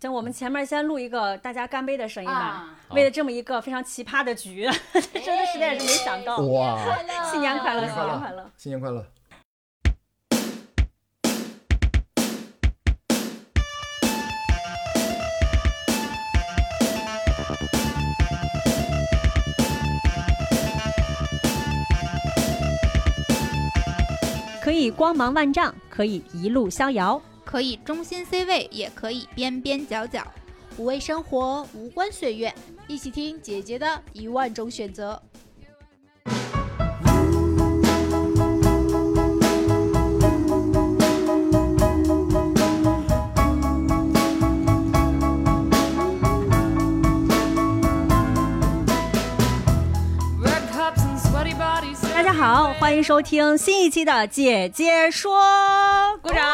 就我们前面先录一个大家干杯的声音吧。啊为了这么一个非常奇葩的局，真的实在是没想到。哇，新年快乐，新年快乐！新年快乐！可以光芒万丈，可以一路逍遥。可以中心 C 位，也可以边边角角。无畏生活，无关岁月，一起听姐姐的一万种选择。大家好，欢迎收听新一期的《姐姐说》，鼓掌。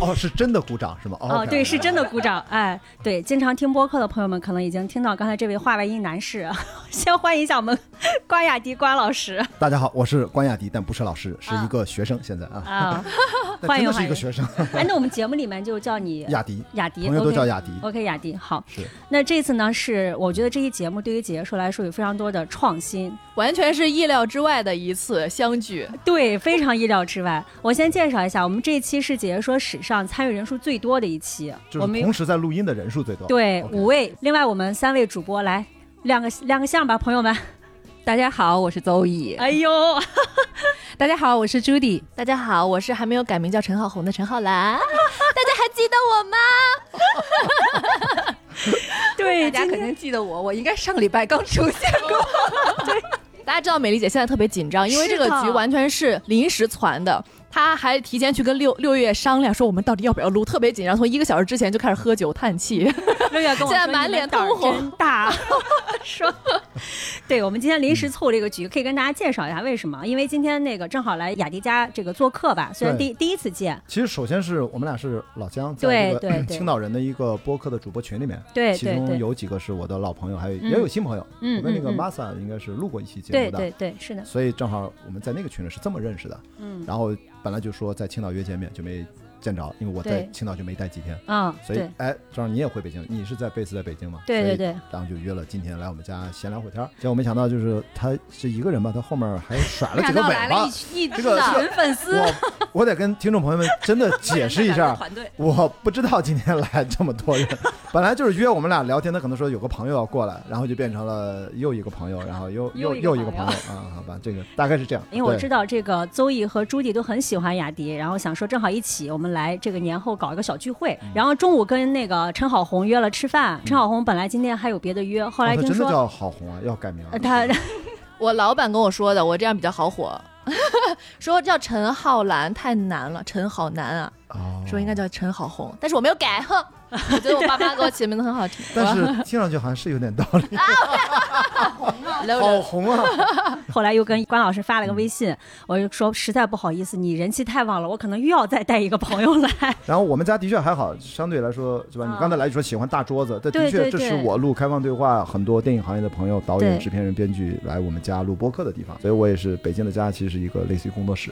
哦，是真的鼓掌是吗？哦，对，是真的鼓掌。哎，对，经常听播客的朋友们可能已经听到刚才这位话外音男士，先欢迎一下我们 关雅迪关老师大家好，我是关雅迪，但不是老师，是一个学生，现在啊，啊。真的是欢迎欢迎一个学生，哎，那我们节目里面就叫你雅迪，雅迪，朋友都叫雅迪。OK，雅迪好。是，那这次呢，是我觉得这期节目对于姐姐说来说有非常多的创新，完全是意料之外的一次相聚。对，非常意料之外。我先介绍一下，我们这一期是姐姐说史上参与人数最多的一期，就是我们同时在录音的人数最多。对五位，另外我们三位主播来亮个亮个相吧，朋友们。大家好，我是邹毅。哎呦，大家好，我是朱迪。大家好，我是还没有改名叫陈浩红的陈浩兰。大家还记得我吗？对，大家肯定记得我，我应该上个礼拜刚出现过。大家知道美丽姐现在特别紧张，因为这个局完全是临时传的。她还提前去跟六六月商量，说我们到底要不要录，特别紧张，从一个小时之前就开始喝酒叹气。六月跟我说 现在满脸通红。真大，说，对我们今天临时凑这个局，可以跟大家介绍一下为什么？因为今天那个正好来雅迪家这个做客吧，虽然第第一次见，其实首先是我们俩是老乡，在对这个对。对青岛人的一个播客的主播群里面，对对对，中有几个是我的老朋友，还有嗯也有新朋友。嗯我跟那个 Masa 应该是录过一期节目的，对对对，是的，所以正好我们在那个群里是这么认识的。嗯。然后本来就说在青岛约见面，就没见着，因为我在对青岛就没待几天，啊，所以对哎，正好你也回北京，你是在贝斯在北京嘛？对对对，然后就约了今天来我们家闲聊会天儿。结果没想到就是他是一个人吧，他后面还甩了 几个尾巴。一 这个群粉丝，我我得跟听众朋友们真的解释一下，团队。我不知道今天来这么多人，本来就是约我们俩聊天，他可能说有个朋友要过来，然后就变成了又一个朋友，然后又又又又一个朋友朋友啊，好吧，这个大概是这样。因为我对知道这个邹毅和朱迪都很喜欢雅迪，然后想说正好一起，我们来这个年后搞一个小聚会。嗯。然后中午跟那个陈好红约了吃饭，陈好红本来今天还有别的约，后来听说、真的叫好红啊，要改名他 我老板跟我说的，我这样比较好火，说叫陈浩兰太难了，陈好难啊，哦。说应该叫陈好红，但是我没有改，哼，我觉得我爸妈给我起的名字很好听。但是听上去好像是有点道理，好红啊！后来又跟关老师发了个微信，我就说实在不好意思，你人气太旺了，我可能又要再带一个朋友来。然后我们家的确还好，相对来说是吧？你刚才来说喜欢大桌子，这的确这是我录开放对话很多电影行业的朋友、导演、制片人、编剧来我们家录播客的地方，所以我也是北京的家，其实是一个类似于工作室，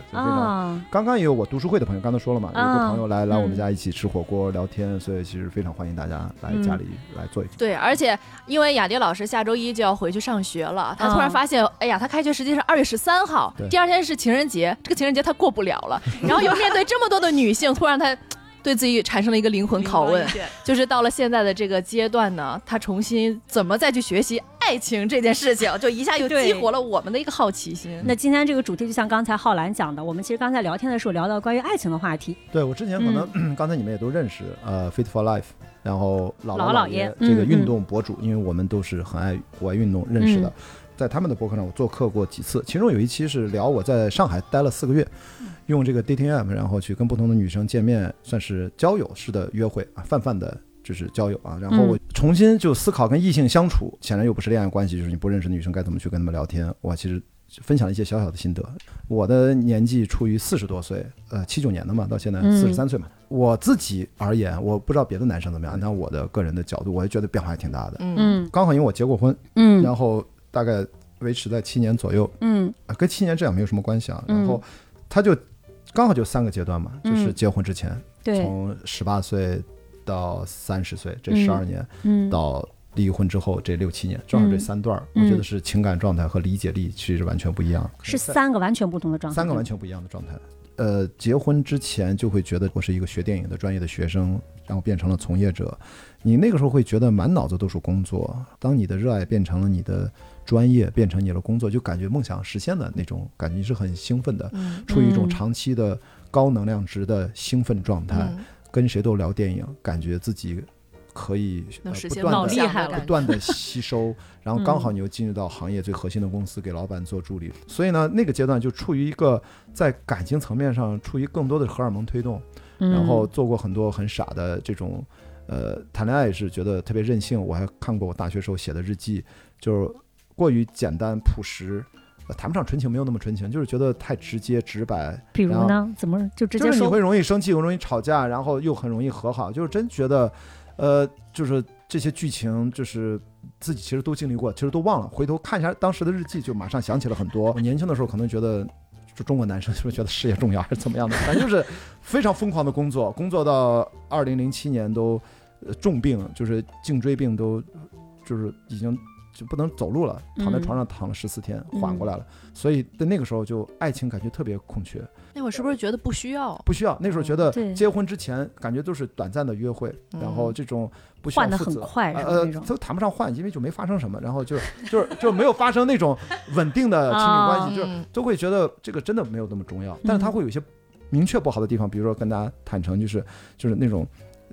刚刚也有我读书会的朋友，刚才说了嘛，有啊个朋友来来我们嗯。家一起吃火锅聊天，所以其实非常欢迎大家来家里来坐一坐。对，而且因为雅迪老师下周一就要回去上学了，他突然嗯。发现，哎呀，他开学时间是二月十三号，第二天是情人节，这个情人节他过不了了，然后又面对这么多的女性，突然他。对自己产生了一个灵魂拷问，就是到了现在的这个阶段呢，他重新怎么再去学习爱情这件事情，就一下又激活了我们的一个好奇心。那今天这个主题就像刚才浩然讲的，我们其实刚才聊天的时候聊到关于爱情的话题。对我之前可能、嗯 刚才你们也都认识，呃，Fit for Life，然后老老老爷老爷嗯这个运动博主，因为我们都是很爱户外运动认识的。嗯在他们的博客上，我做客过几次，其中有一期是聊我在上海待了四个月，用这个 dating app，然后去跟不同的女生见面，算是交友式的约会啊，泛泛的就是交友啊。然后我重新就思考跟异性相处，显然又不是恋爱关系，就是你不认识的女生该怎么去跟他们聊天。我其实分享了一些小小的心得。我的年纪处于四十多岁，呃，七九年的嘛，到现在嗯四十三岁嘛。我自己而言，我不知道别的男生怎么样，按照我的个人的角度，我也觉得变化还挺大的。嗯嗯刚好因为我结过婚，嗯然后大概维持在七年左右，嗯。啊，跟七年这样没有什么关系啊。嗯。然后他就刚好就三个阶段嘛，就是嗯。结婚之前，对，从十八岁到三十岁这嗯。十二年，嗯，到离婚之后这六七年，正好这嗯。三段我觉得是情感状态和理解力其实完全不一样，是。三个完全不同的状态，三个完全不一样的状态。呃，结婚之前就会觉得我是一个学电影的专业的学生，然后变成了从业者。你那个时候会觉得满脑子都是工作。当你的热爱变成了你的专业，变成你的工作，就感觉梦想实现的那种感觉，你是很兴奋的，嗯处于一种嗯长期的高能量值的兴奋状态。嗯跟谁都聊电影，感觉自己可以不断地不断的吸收，然后刚好嗯你又进入到行业最核心的公司，给老板做助理，所以呢，那个阶段就处于一个在感情层面上处于更多的荷尔蒙推动，嗯然后做过很多很傻的这种，呃，谈恋爱也是觉得特别任性。我还看过我大学时候写的日记，就是过于简单朴实。呃谈不上纯情，没有那么纯情，就是觉得太直接直白。比如呢，怎么就直接说就是你会容易生气，又容易吵架，然后又很容易和好，就是真觉得，呃，就是这些剧情，就是自己其实都经历过，其实都忘了。回头看一下当时的日记，就马上想起了很多。我年轻的时候可能觉得，就中国男生是不是觉得事业重要，还是怎么样的？反正就是非常疯狂的工作，工作到二零零七年都、呃重病，就是颈椎病都，就是已经。就不能走路了，躺在嗯床上躺了十四天，嗯缓过来了。所以在那个时候就爱情感觉特别空缺。那会儿是不是觉得不需要？不需要。那时候觉得结婚之前感觉都是短暂的约会，嗯然后这种不需要换得负责很快，呃都谈不上换，因为就没发生什么，然后就 就是就没有发生那种稳定的亲密关系，就都会觉得这个真的没有那么重要。但是他会有一些明确不好的地方，比如说跟大家坦诚，就是就是那种。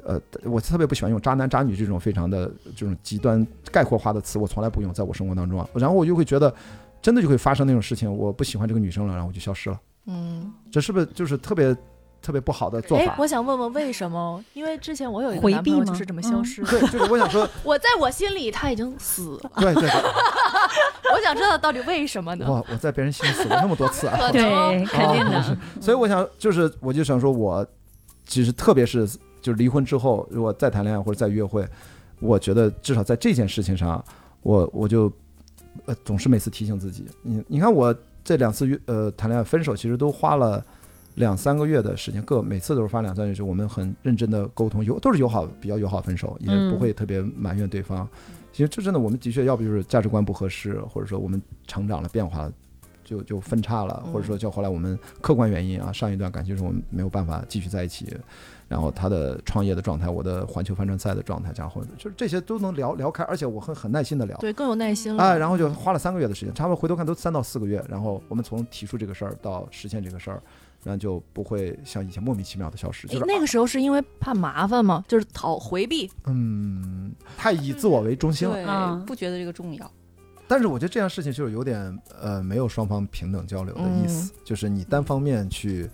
呃，我特别不喜欢用“渣男”“渣女”这种非常的这种极端概括化的词，我从来不用在我生活当中啊。然后我就会觉得，真的就会发生那种事情，我不喜欢这个女生了，然后我就消失了。嗯，这是不是就是特别特别不好的做哎法，？我想问问为什么？因为之前我有一个回避吗男朋友就是这么消嗯失的。对，就是我想说，我在我心里他已经死了，对对对，我想知道到底为什么呢？哇，我在别人心里死过那么多次啊，对，肯定的。所以我想就是我就想说，我其实特别是就是离婚之后，如果再谈恋爱或者再约会，我觉得至少在这件事情上，我我就呃总是每次提醒自己，你你看我这两次约呃谈恋爱分手，其实都花了。两三个月的时间，各每次都是发两三个月，就我们很认真的沟通，友都是友好，比较友好分手，也嗯不会特别埋怨对方。其实这真的，我们的确要不就是价值观不合适，或者说我们成长了变化了，就就分叉了，或者说就后来我们客观原因啊，上一段感情是我们没有办法继续在一起，然后他的创业的状态，我的环球帆船赛的状态，然后就是这些都能聊聊开，而且我很很耐心的聊。对，更有耐心了。啊，然后就花了三个月的时间，差不多回头看都三到四个月，然后我们从提出这个事儿到实现这个事儿，然后就不会像以前莫名其妙的消失，就是哎那个时候是因为怕麻烦吗？就是讨回避。嗯，太以自我为中心了。对嗯，不觉得这个重要。但是我觉得这样事情就是有点呃没有双方平等交流的意思，就是你单方面去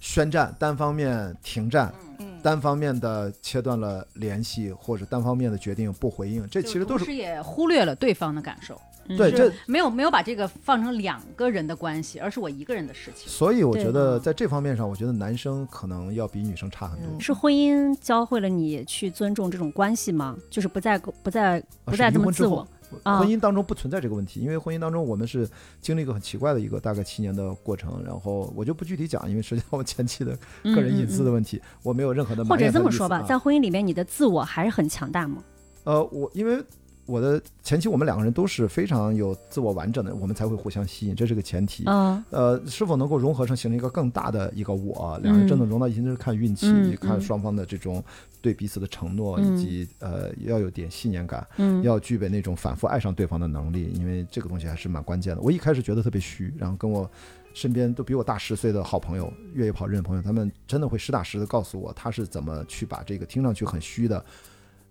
宣战，单方面停战，嗯，单方面的切断了联系，或者单方面的决定不回应，这其实都是同时也忽略了对方的感受，对这。没有没有把这个放成两个人的关系，而是我一个人的事情。所以我觉得在这方面上，我觉得男生可能要比女生差很多。嗯是婚姻教会了你去尊重这种关系吗？就是不再不再啊不再这么自我。啊婚姻当中不存在这个问题，因为婚姻当中我们是经历一个很奇怪的一个大概七年的过程，然后我就不具体讲，因为涉及到我前妻的个人隐私的嗯。问题，我没有任何的嗯或者这么说吧，在婚姻里面，你的自我还是很强大吗？呃，我因为我的前期，我们两个人都是非常有自我完整的，我们才会互相吸引，这是个前提。嗯呃，是否能够融合成形成一个更大的一个我，两人真的融到一起，那是看运气，嗯看嗯双方的这种对彼此的承诺，嗯以及呃要有点信念感，嗯，要具备那种反复爱上对方的能力，因为这个东西还是蛮关键的。我一开始觉得特别虚，然后跟我身边都比我大十岁的好朋友，越野跑认识朋友，他们真的会实打实的告诉我，他是怎么去把这个听上去很虚的。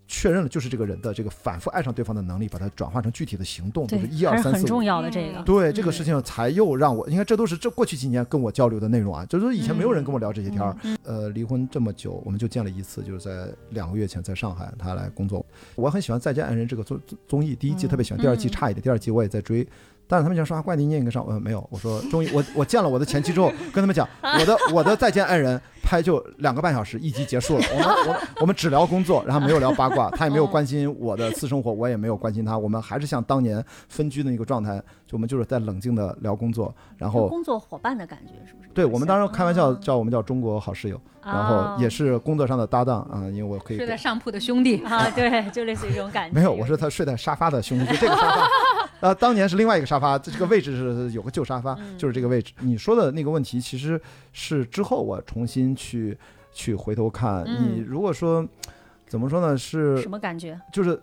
确认了就是这个人的这个反复爱上对方的能力，把它转化成具体的行动，就是，一二三四五很重。要的这个。对这个事情才又让我，你看这都是这过去几年跟我交流的内容啊，就是以前没有人跟我聊这些天儿。嗯呃，离婚这么久，我们就见了一次，就是在两个月前在上海，他来工作。我很喜欢《再见爱人》这个综综艺，第一季特别喜欢，第二季嗯差一点，第二季我也在追。但是他们讲说啊，怪你念一个上，我说，没有，我说终于我我见了我的前妻之后，跟他们讲我的我的再见爱人拍就两个半小时，一集结束了，我们我我们只聊工作，然后没有聊八卦，他也没有关心我的私生活，我也没有关心他，我们还是像当年分居的那个状态，就我们就是在冷静的聊工作，然后工作伙伴的感觉是不是？对我们当时开玩笑啊叫我们叫中国好室友，然啊后也是工作上的搭档啊，因为我可以睡在上铺的兄弟，啊，对，就类似于这种感觉。没有，我是他睡在沙发的兄弟，就这个沙发。呃，当年是另外一个沙发，这这个位置是有个旧沙发，嗯就是这个位置。你说的那个问题，其实是之后我重新去去回头看。嗯你如果说怎么说呢，是什么感觉？就是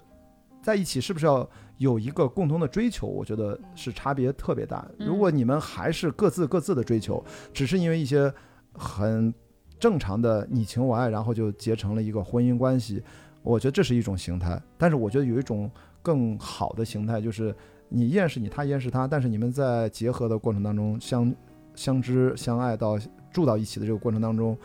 在一起是不是要有一个共同的追求？我觉得是差别特别大。嗯如果你们还是各自各自的追求，只是因为一些很正常的你情我爱，然后就结成了一个婚姻关系，我觉得这是一种形态。但是我觉得有一种更好的形态，就是你依然是你，他依然是他，但是你们在结合的过程当中相相知相爱到住到一起的这个过程当中，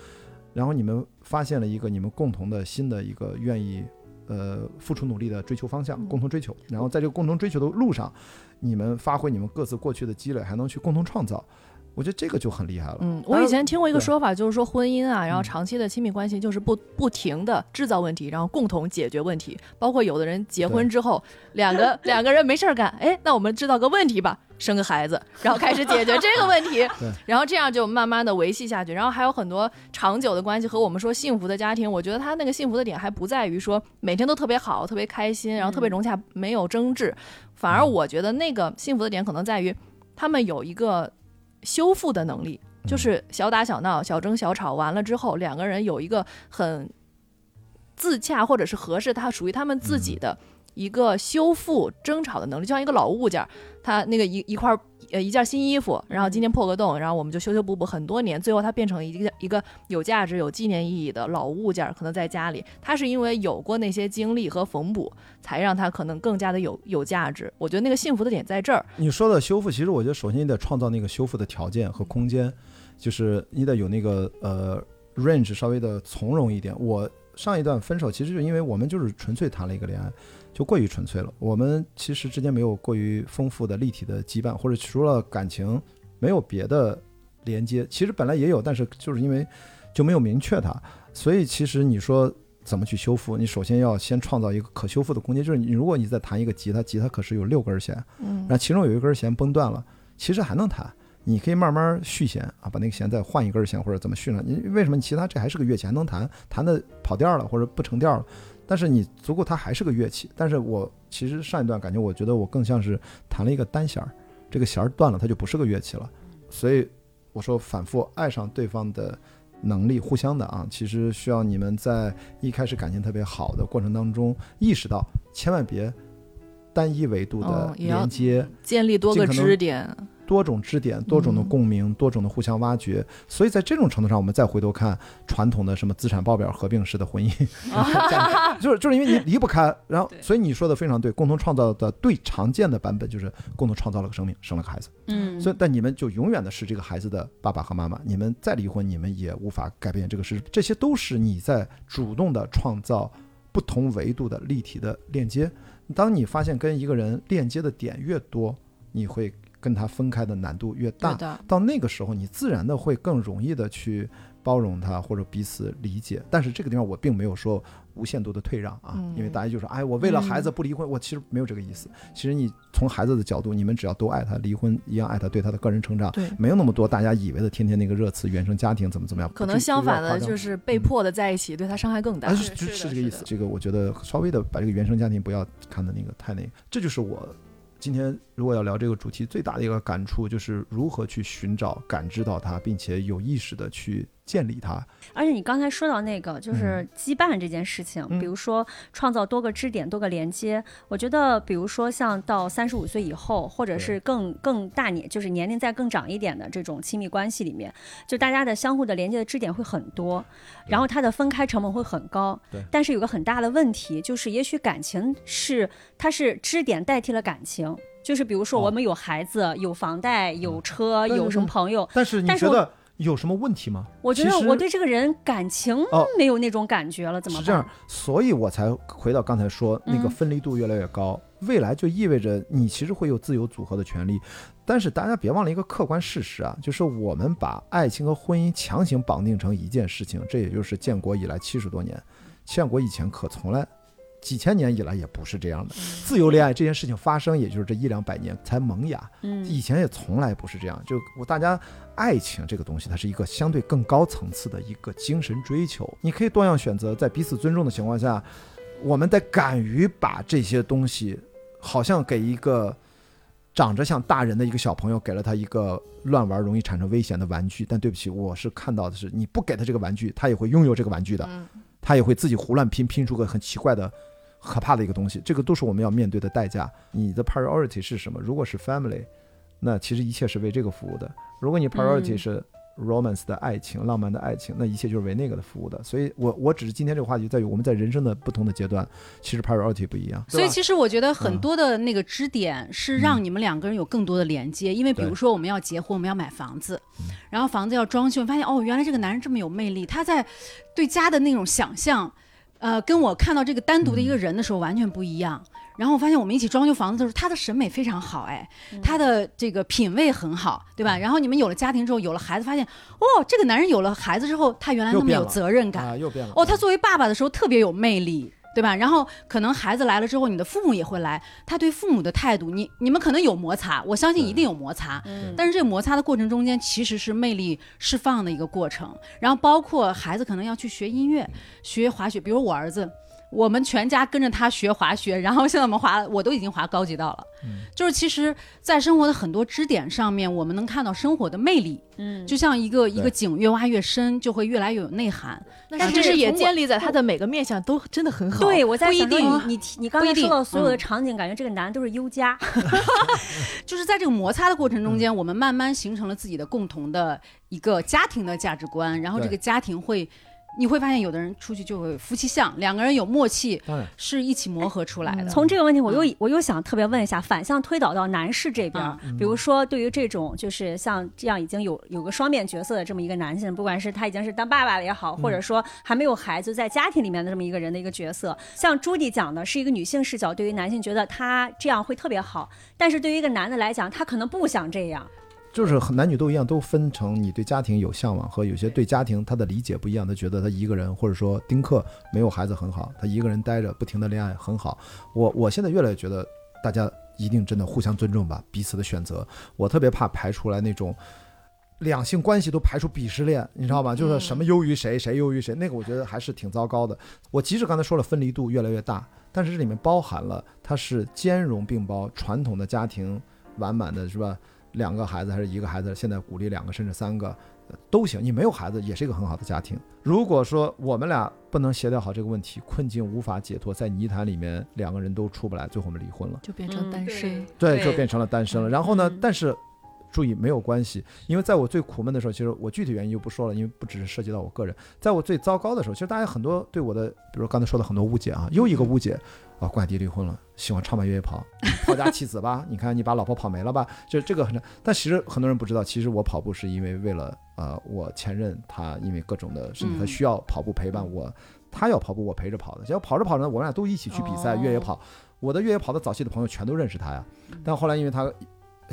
然后你们发现了一个你们共同的新的一个愿意呃付出努力的追求方向，嗯共同追求。然后在这个共同追求的路上，你们发挥你们各自过去的积累，还能去共同创造。我觉得这个就很厉害了。嗯，我以前听过一个说法，就是说婚姻啊，然后嗯长期的亲密关系就是不不停的制造问题，然后共同解决问题。包括有的人结婚之后，两个 两个人没事儿干，哎，那我们制造个问题吧，生个孩子，然后开始解决这个问题，然后这样就慢慢的维系下去。然后还有很多长久的关系和我们说幸福的家庭，我觉得他那个幸福的点还不在于说每天都特别好、特别开心，然后特别融洽，没有争执，反而我觉得那个幸福的点可能在于他们有一个修复的能力。就是小打小闹、小争小吵完了之后，两个人有一个很自洽或者是合适，它属于他们自己的一个修复争吵的能力，就像一个老物件儿，它那个一一块儿呃一件新衣服，然后今天破个洞，然后我们就修修补补很多年，最后它变成一个一个有价值、有纪念意义的老物件儿，可能在家里，它是因为有过那些经历和缝补，才让它可能更加的有有价值。我觉得那个幸福的点在这儿。你说的修复，其实我觉得首先你得创造那个修复的条件和空间，就是你得有那个呃 range 稍微的从容一点。我上一段分手，其实就因为我们就是纯粹谈了一个恋爱，就过于纯粹了。我们其实之间没有过于丰富的立体的羁绊，或者除了感情没有别的连接。其实本来也有，但是就是因为就没有明确它，所以其实你说。怎么去修复？你首先要先创造一个可修复的空间，就是你如果你在弹一个吉他，吉他可是有六根弦，嗯然后其中有一根弦崩断了，其实还能弹，你可以慢慢续弦啊，把那个弦再换一根弦或者怎么续呢？你为什么你其他这还是个乐器还能弹，弹的跑调了或者不成调了？但是你足够它还是个乐器。但是我其实上一段感觉，我觉得我更像是弹了一个单弦儿，这个弦儿断了，它就不是个乐器了。所以我说反复爱上对方的。能力互相的啊，其实需要你们在一开始感情特别好的过程当中，意识到千万别单一维度的连接，建立多个支点，多种支点、多种的共鸣、多种的互相挖掘。所以在这种程度上，我们再回头看传统的什么资产报表合并式的婚姻 就是就是因为你离不开，然后所以你说的非常对，共同创造的最常见的版本就是共同创造了个生命，生了个孩子。嗯，所以但你们就永远的是这个孩子的爸爸和妈妈，你们再离婚，你们也无法改变这个事实。这些都是你在主动的创造不同维度的立体的链接。当你发现跟一个人链接的点越多，你会跟他分开的难度越大。到那个时候，你自然的会更容易的去包容他或者彼此理解。但是这个地方我并没有说无限度的退让啊，嗯因为大家就说，哎，我为了孩子不离婚，我其实没有这个意思。其实你从孩子的角度，你们只要都爱他，离婚一样爱他，对他的个人成长。没有那么多大家以为的天天那个热词，原生家庭怎么怎么样，可能相反的就是是被嗯迫的在一起，对他伤害更大啊，。是是。这个意思这个我觉得稍微的把这个原生家庭不要看的那个太那个，这就是我今天如果要聊这个主题最大的一个感触，就是如何去寻找、感知到它，并且有意识的去建立它。而且你刚才说到那个就是羁绊这件事情，嗯比如说创造多个支点、多个连接，我觉得，比如说像到三十五岁以后，或者是更更大年，就是年龄再更长一点的这种亲密关系里面，就大家的相互的连接的支点会很多，然后它的分开成本会很高对。但是有个很大的问题，就是也许感情是它是支点代替了感情。就是比如说，哦我们有孩子、有房贷、有车、有什么朋友，但是你觉得有什么问题吗？我觉得我对这个人感情哦没有那种感觉了，怎么办？是这样，所以我才回到刚才说那个嗯分离度越来越高，未来就意味着你其实会有自由组合的权利。但是大家别忘了一个客观事实啊，就是我们把爱情和婚姻强行绑定成一件事情，这也就是建国以来七十多年，建国以前可从来。几千年以来也不是这样的，自由恋爱这件事情发生，也就是这一两百年才萌芽。嗯，以前也从来不是这样。就我大家爱情这个东西，它是一个相对更高层次的一个精神追求。你可以多样选择，在彼此尊重的情况下，我们得敢于把这些东西，好像给一个长着像大人的一个小朋友，给了他一个乱玩容易产生危险的玩具。但对不起，我是看到的是，你不给他这个玩具，他也会拥有这个玩具的，嗯他也会自己胡乱拼，拼出个很奇怪的。可怕的一个东西，这个都是我们要面对的代价。你的 priority 是什么？如果是 family，那其实一切是为这个服务的。如果你 priority 嗯是 romance 的爱情、浪漫的爱情，那一切就是为那个的服务的。所以我我只是今天这个话题在于我们在人生的不同的阶段，其实 priority 不一样。所以其实我觉得很嗯多的那个支点是让你们两个人有更多的连接，因为比如说我们要结婚，我们要买房子嗯，然后房子要装修，发现哦，原来这个男人这么有魅力，他在对家的那种想象，呃，跟我看到这个单独的一个人的时候完全不一样。然后我发现我们一起装修房子的时候，他的审美非常好，哎，他的这个品味很好，对吧？然后你们有了家庭之后，有了孩子，发现哦，这个男人有了孩子之后，他原来那么有责任感，啊，又变了。哦，他作为爸爸的时候特别有魅力，对吧？然后可能孩子来了之后，你的父母也会来，他对父母的态度，你你们可能有摩擦，我相信一定有摩擦。嗯但是这个摩擦的过程中间，其实是魅力释放的一个过程。然后包括孩子可能要去学音乐、学滑雪，比如我儿子。我们全家跟着他学滑雪，然后现在我们滑，我都已经滑高级道了。嗯。就是其实，在生活的很多支点上面，我们能看到生活的魅力，嗯，就像一个一个井越挖越深，就会越来越有内涵。但是也建立在他的每个面相都真的很好。对，我在不一想你你刚才说到所有的嗯。场景，感觉这个男都是优家，就是在这个摩擦的过程中间，我们慢慢形成了自己的共同的一个家庭的价值观，然后这个家庭会，你会发现有的人出去就会夫妻相，两个人有默契，是一起磨合出来的。从这个问题，我又我又想特别问一下，反向推导到男士这边儿，比如说对于这种就是像这样已经有有个双面角色的这么一个男性，不管是他已经是当爸爸了也好，或者说还没有孩子在家庭里面的这么一个人的一个角色，像朱迪讲的是一个女性视角，对于男性觉得他这样会特别好，但是对于一个男的来讲，他可能不想这样。就是很男女都一样，都分成你对家庭有向往和有些对家庭他的理解不一样，他觉得他一个人或者说丁克没有孩子很好，他一个人待着不停的恋爱很好。我我现在越来越觉得大家一定真的互相尊重吧，彼此的选择。我特别怕排出来那种。两性关系都排出鄙视链，你知道吗？就是什么优于谁，谁优于谁，那个我觉得还是挺糟糕的。我即使刚才说了分离度越来越大，但是这里面包含了它是兼容并包，传统的家庭完满的是吧？两个孩子还是一个孩子，现在鼓励两个甚至三个呃都行。你没有孩子也是一个很好的家庭。如果说我们俩不能协调好这个问题，困境无法解脱，在泥潭里面两个人都出不来，最后我们离婚了，就变成单身。对，对就变成了单身了。然后呢，嗯但是。注意，没有关系，因为在我最苦闷的时候，其实我具体原因就不说了，因为不只是涉及到我个人。在我最糟糕的时候，其实大家很多对我的，比如刚才说的很多误解啊，又一个误解啊，关雅迪离婚了，喜欢唱吧越野跑，抛家弃子吧？你看你把老婆跑没了吧？就这个很，但其实很多人不知道，其实我跑步是因为为了呃，我前任他因为各种的事情，他嗯需要跑步陪伴我，他要跑步我陪着跑的，结果跑着跑着，我们俩都一起去比赛、哦越野跑，我的越野跑的早期的朋友全都认识他呀，但后来因为他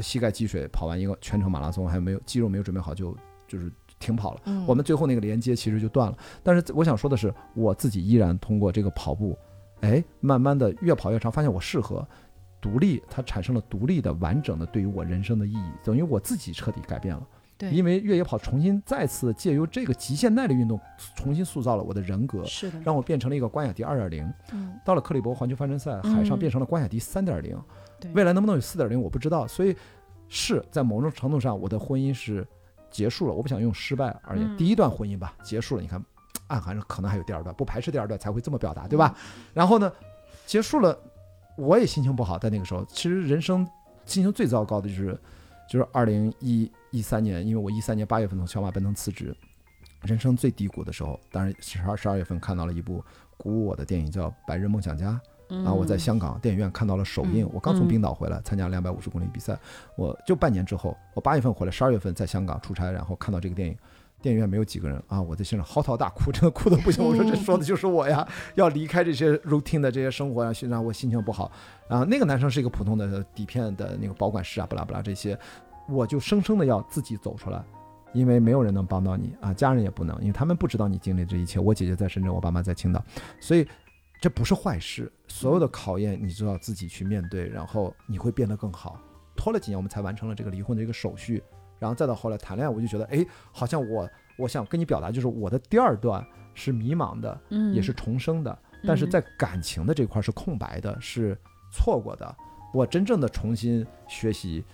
膝盖积水，跑完一个全程马拉松还没有肌肉没有准备好就就是停跑了。嗯我们最后那个连接其实就断了。但是我想说的是，我自己依然通过这个跑步，哎，慢慢的越跑越长，发现我适合独立，它产生了独立的、完整的对于我人生的意义，等于我自己彻底改变了。对因为越野跑重新再次借由这个极限耐力运动，重新塑造了我的人格，是的，让我变成了一个关雅迪二点零。嗯到了克利伯环球帆船赛，海上变成了关雅迪三点零对。未来能不能有四点零，我不知道。所以是在某种程度上，我的婚姻是结束了。我不想用失败而言，嗯第一段婚姻吧结束了。你看，暗含着可能还有第二段，不排斥第二段才会这么表达，对吧？然后呢，结束了，我也心情不好。在那个时候，其实人生心情最糟糕的就是，就是二零一一三年，因为我一三年八月份从小马奔腾辞职，人生最低谷的时候，当然十二十二月份看到了一部鼓舞我的电影叫《白日梦想家》。然后我在香港电影院看到了首映嗯，我刚从嗯冰岛回来参加两百五十公里比赛，我就半年之后，我八月份回来，十二月份在香港出差，然后看到这个电影，电影院没有几个人啊，我在现场嚎啕大哭，真的哭的不行。我说这说的就是我呀，要离开这些 routine 的这些生活呀，让我心情不好。然后那个男生是一个普通的底片的那个保管师啊，不拉不拉这些，我就生生的要自己走出来，因为没有人能帮到你啊，家人也不能，因为他们不知道你经历这一切。我姐姐在深圳，我爸妈在青岛，所以这不是坏事。所有的考验你都要自己去面对，然后你会变得更好。拖了几年，我们才完成了这个离婚的一个手续，然后再到后来谈恋爱，我就觉得，哎，好像我我想跟你表达，就是我的第二段是迷茫的，嗯，也是重生的，但是在感情的这块是空白的，是错过的。我真正的重新学习，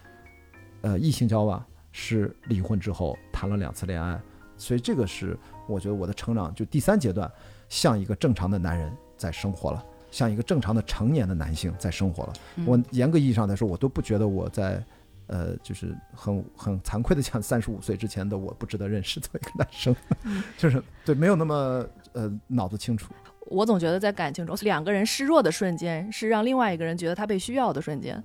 呃，异性交往是离婚之后谈了两次恋爱，所以这个是我觉得我的成长就第三阶段，像一个正常的男人在生活了，像一个正常的成年的男性在生活了。我严格意义上来说，我都不觉得我在。呃，就是很很惭愧的讲，三十五岁之前的我不值得认识作为一个男生，就是对没有那么呃脑子清楚。我总觉得在感情中，两个人示弱的瞬间是让另外一个人觉得他被需要的瞬间。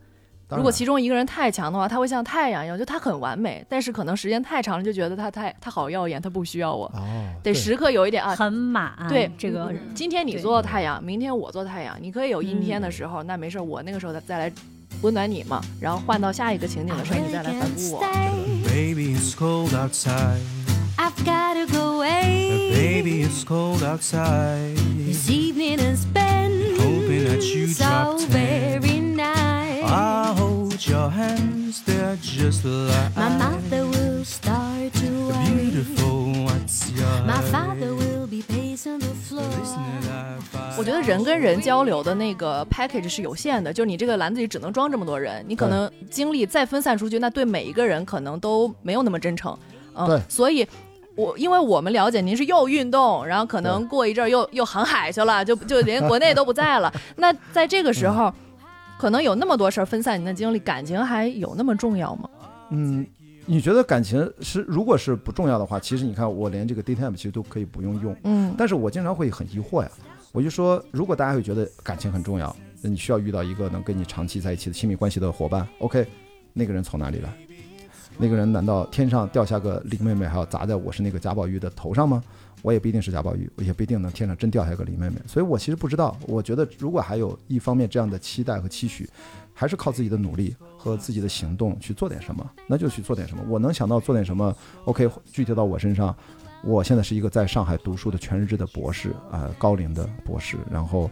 如果其中一个人太强的话，他会像太阳一样，就他很完美，但是可能时间太长了，就觉得他太他好耀眼，他不需要我。哦，得时刻有一点啊，很满。对这个，今天你做太阳，明天我做太阳，你可以有阴天的时候，那没事，我那个时候再再来。温暖你嘛，然后换到下一个情景的时候，你再来反哺我。Baby, it's cold outside. I've gotta go away. Baby, it's cold outside. This evening has been hoping that you so very nice. I hold your hands, they're just like my mother will start to worry. Beautiful, what's your My father will be pacing the floor. 我觉得人跟人交流的那个 package 是有限的，就是你这个篮子里只能装这么多人，你可能精力再分散出去，那对每一个人可能都没有那么真诚。嗯，所以，我因为我们了解您是又运动，然后可能过一阵儿又又航海去了，就就连国内都不在了。那在这个时候，可能有那么多事儿分散你的精力，感情还有那么重要吗？嗯，你觉得感情是如果是不重要的话，其实你看我连这个 daytime 其实都可以不用用。嗯，但是我经常会很疑惑呀。我就说，如果大家会觉得感情很重要，那你需要遇到一个能跟你长期在一起的亲密关系的伙伴。OK，那个人从哪里来？那个人难道天上掉下个林妹妹还要砸在我是那个贾宝玉的头上吗？我也不一定是贾宝玉，我也不一定能天上真掉下个林妹妹。所以我其实不知道。我觉得如果还有一方面这样的期待和期许，还是靠自己的努力和自己的行动去做点什么，那就去做点什么。我能想到做点什么，OK，具体到我身上。我现在是一个在上海读书的全日制的博士啊，高龄的博士，然后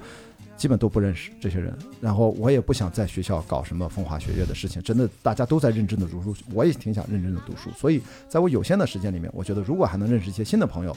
基本都不认识这些人，然后我也不想在学校搞什么风花雪月的事情，真的大家都在认真的读书，我也挺想认真的读书，所以在我有限的时间里面，我觉得如果还能认识一些新的朋友，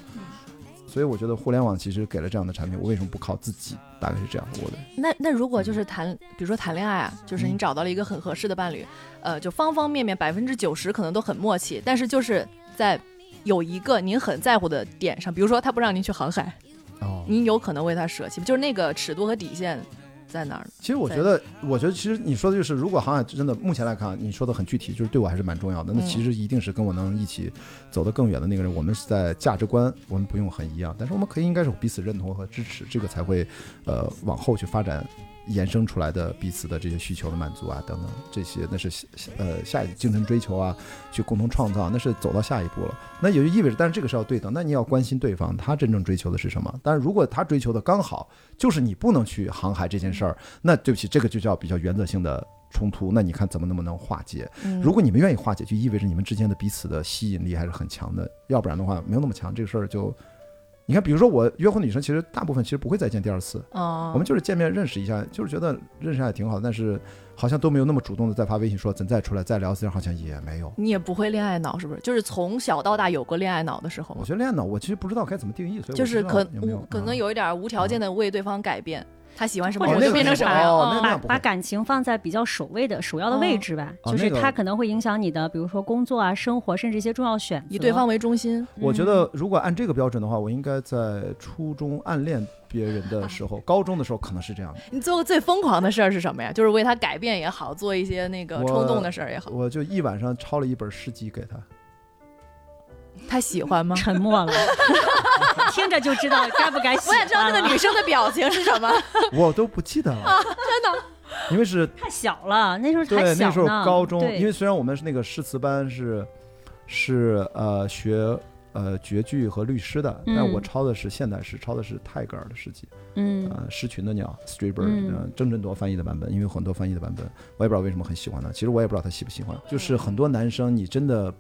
所以我觉得互联网其实给了这样的产品，我为什么不靠自己？大概是这样，我的。那那如果就是谈，比如说谈恋爱啊，就是你找到了一个很合适的伴侣，呃，就方方面面百分之九十可能都很默契，但是就是在。有一个您很在乎的点上，比如说他不让您去航海，哦，你有可能为他舍弃，就是那个尺度和底线在哪儿？其实我觉得，我觉得其实你说的就是，如果航海真的目前来看，你说的很具体，就是对我还是蛮重要的。那其实一定是跟我能一起走得更远的那个人。我们是在价值观，我们不用很一样，但是我们可以应该是彼此认同和支持，这个才会呃往后去发展。衍生出来的彼此的这些需求的满足啊，等等这些，那是呃下一精神追求啊，去共同创造，那是走到下一步了。那也就意味着，但是这个是要对等，那你要关心对方他真正追求的是什么。但是如果他追求的刚好就是你不能去航海这件事儿，那对不起，这个就叫比较原则性的冲突。那你看怎么能不能化解？如果你们愿意化解，就意味着你们之间的彼此的吸引力还是很强的。要不然的话，没有那么强，这个事儿就。你看，比如说我约会女生，其实大部分其实不会再见第二次。哦，我们就是见面认识一下，就是觉得认识还挺好，但是好像都没有那么主动的再发微信说咱再出来再聊天，好像也没有。你也不会恋爱脑是不是？就是从小到大有过恋爱脑的时候。我觉得恋爱脑，我其实不知道该怎么定义，所以就是可可能有一点无条件的为对方改变。他喜欢什么，我就变成什么，把把感情放在比较首位的首要的位置吧。就是他可能会影响你的，比如说工作啊、生活，甚至一些重要选择。以对方为中心。我觉得如果按这个标准的话，我应该在初中暗恋别人的时候，高中的时候可能是这样的。你做过最疯狂的事儿是什么呀？就是为他改变也好，做一些那个冲动的事儿也好。我就一晚上抄了一本诗集给他。他喜欢吗？沉默了，听着就知道该不该喜。我想知道那个女生的表情是什么。我都不记得了，真的，因为是太小了，那时候对那时候高中，因为虽然我们是那个诗词班，是是呃学呃绝句和律诗的，嗯但我抄的是现代诗，抄的是泰戈尔的诗集，嗯呃，诗群的鸟 （Street Bird），嗯呃，郑振铎翻译的版本，因为有很多翻译的版本，我也不知道为什么很喜欢他。其实我也不知道他喜不喜欢，就是很多男生，你真的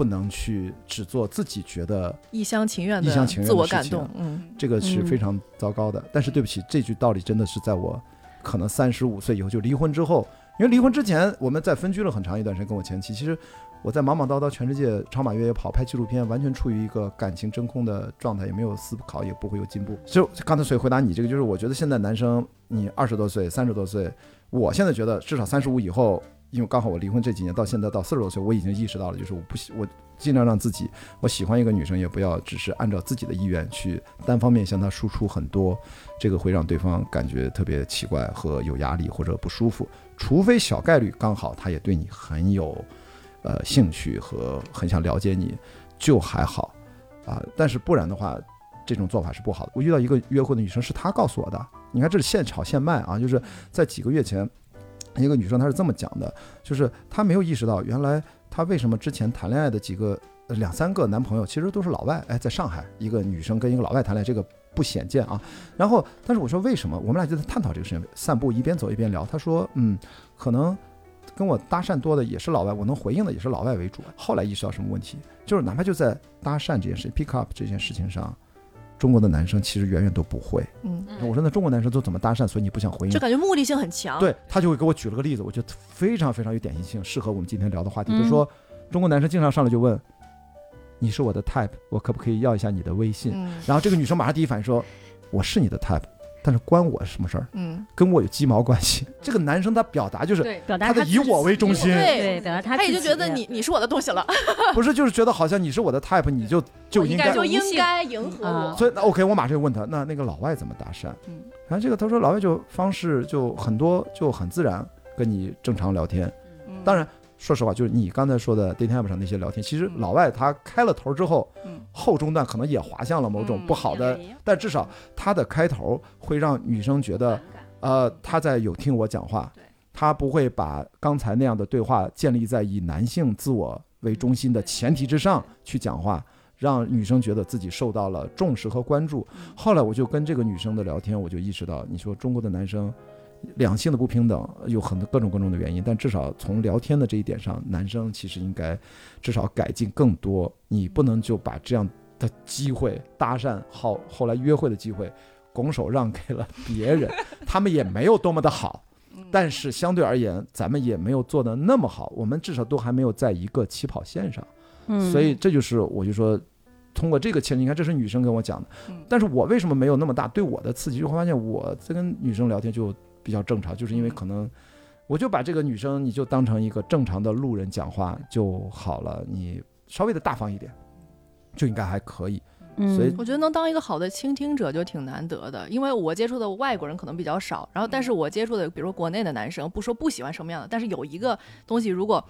不能去只做自己觉得一厢情愿的一厢情愿的自我感动，嗯，这个是嗯非常糟糕的。但是对不起，这句道理真的是在我可能三十五岁以后就离婚之后，因为离婚之前我们在分居了很长一段时间，跟我前妻，其实我在忙忙叨叨全世界超马越野跑拍纪录片，完全处于一个感情真空的状态，也没有思考，也不会有进步。就刚才所以回答你这个，就是我觉得现在男生你二十多岁、三十多岁，我现在觉得至少三十五以后。因为刚好我离婚这几年到现在到四十多岁，我已经意识到了，就是我不喜我尽量让自己，我喜欢一个女生，也不要只是按照自己的意愿去单方面向她输出很多，这个会让对方感觉特别奇怪和有压力或者不舒服。除非小概率刚好她也对你很有呃兴趣和很想了解你，就还好啊。但是不然的话，这种做法是不好的。我遇到一个约会的女生，是她告诉我的。你看，这是现炒现卖啊，就是在几个月前。一个女生她是这么讲的，就是她没有意识到，原来她为什么之前谈恋爱的几个两三个男朋友其实都是老外，哎，在上海一个女生跟一个老外谈恋爱，这个不鲜见啊。然后，但是我说为什么？我们俩就在探讨这个事情，散步一边走一边聊。她说，嗯，可能跟我搭讪多的也是老外，我能回应的也是老外为主。后来意识到什么问题，就是哪怕就在搭讪这件事 pick up 这件事情上，中国的男生其实远远都不会。嗯，我说那中国男生都怎么搭讪？所以你不想回应就？感觉目的性很强。，对他就会给我举了个例子，我觉得非常非常有典型性，适合我们今天聊的话题。嗯就说中国男生经常上来就问：“你是我的 type，我可不可以要一下你的微信？”嗯然后这个女生马上第一反应说：“我是你的 type，但是关我什么事儿？嗯，跟我有鸡毛关系？”这个男生他表达就是对，表达他的以我为中心，对对，表达他他也就觉得你你是我的东西了，不是就是觉得好像你是我的 type，你就就应该就应该迎合啊。我。所以那 OK，我马上就问他，那那个老外怎么搭讪？嗯。然后这个他说老外就方式就很多，就很自然，跟你正常聊天。嗯。当然，说实话，就是你刚才说的 dating app 上那些聊天，其实嗯。老外他开了头之后，嗯。后中段可能也滑向了某种嗯不好的，但至少他的开头会让女生觉得，呃，他在有听我讲话，他不会把刚才那样的对话建立在以男性自我为中心的前提之上去讲话。让女生觉得自己受到了重视和关注。后来我就跟这个女生的聊天，我就意识到，你说中国的男生两性的不平等有很多各种各种的原因，但至少从聊天的这一点上，男生其实应该至少改进更多。你不能就把这样的机会搭讪好后来约会的机会拱手让给了别人，他们也没有多么的好。但是相对而言，咱们也没有做的那么好，我们至少都还没有在一个起跑线上。嗯，所以这就是我就说，通过这个前提，你看这是女生跟我讲的嗯，但是我为什么没有那么大对我的刺激？就会发现我在跟女生聊天就比较正常，就是因为可能我就把这个女生你就当成一个正常的路人讲话就好了，你稍微的大方一点，就应该还可以。嗯所以我觉得能当一个好的倾听者就挺难得的，因为我接触的外国人可能比较少，然后但是我接触的，比如说国内的男生，不说不喜欢什么样的，但是有一个东西，如果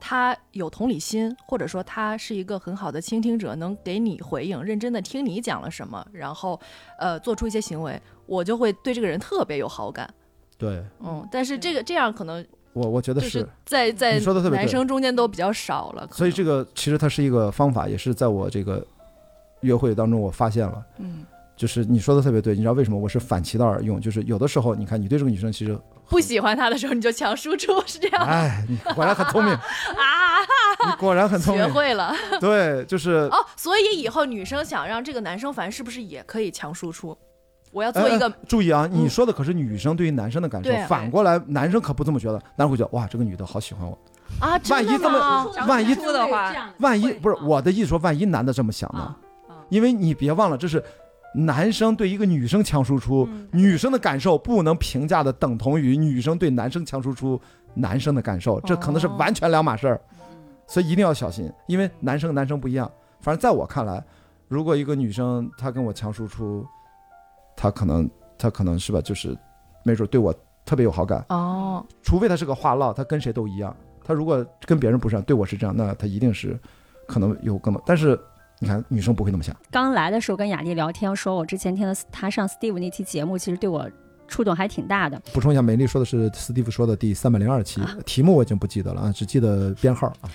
他有同理心，或者说他是一个很好的倾听者，能给你回应，认真的听你讲了什么，然后呃做出一些行为，我就会对这个人特别有好感。对嗯，但是这个这样可能我我觉得，是是在在男生中间都比较少了，所以这个其实它是一个方法，也是在我这个约会当中我发现了。嗯就是你说的特别对，你知道为什么我是反其道而用？就是有的时候，你看你对这个女生其实，不喜欢他的时候你就强输出，是这样吗哎，你果然很聪明，啊？你果然很聪明学。会了。对，就是哦，所以以后女生想让这个男生烦，是不是也可以强输出？我要做一个哎哎注意啊，你说的可是女生对于男生的感受反过来男生可不这么觉得，男生会觉得哇，这个女的好喜欢我。啊，万一这么？万一的话，万一不是我的意思说，万一男的这么想呢啊啊？因为你别忘了，这是男生对一个女生强输出，嗯女生的感受不能评价的等同于女生对男生强输出男生的感受，这可能是哦完全两码事儿，所以一定要小心，因为男生男生不一样。反正在我看来，如果一个女生她跟我强输出，她可能她可能是吧，就是没准对我特别有好感，哦，除非她是个话唠，她跟谁都一样。她如果跟别人不是这样，对我是这样，那她一定是可能有更多。但是你看，女生不会那么想。刚来的时候跟雅丽聊天说，我之前听了她上 Steve 那期节目，其实对我触动还挺大的。补充一下，美丽说的是斯蒂夫说的第三百零二期，啊题目我已经不记得了啊，只记得编号啊。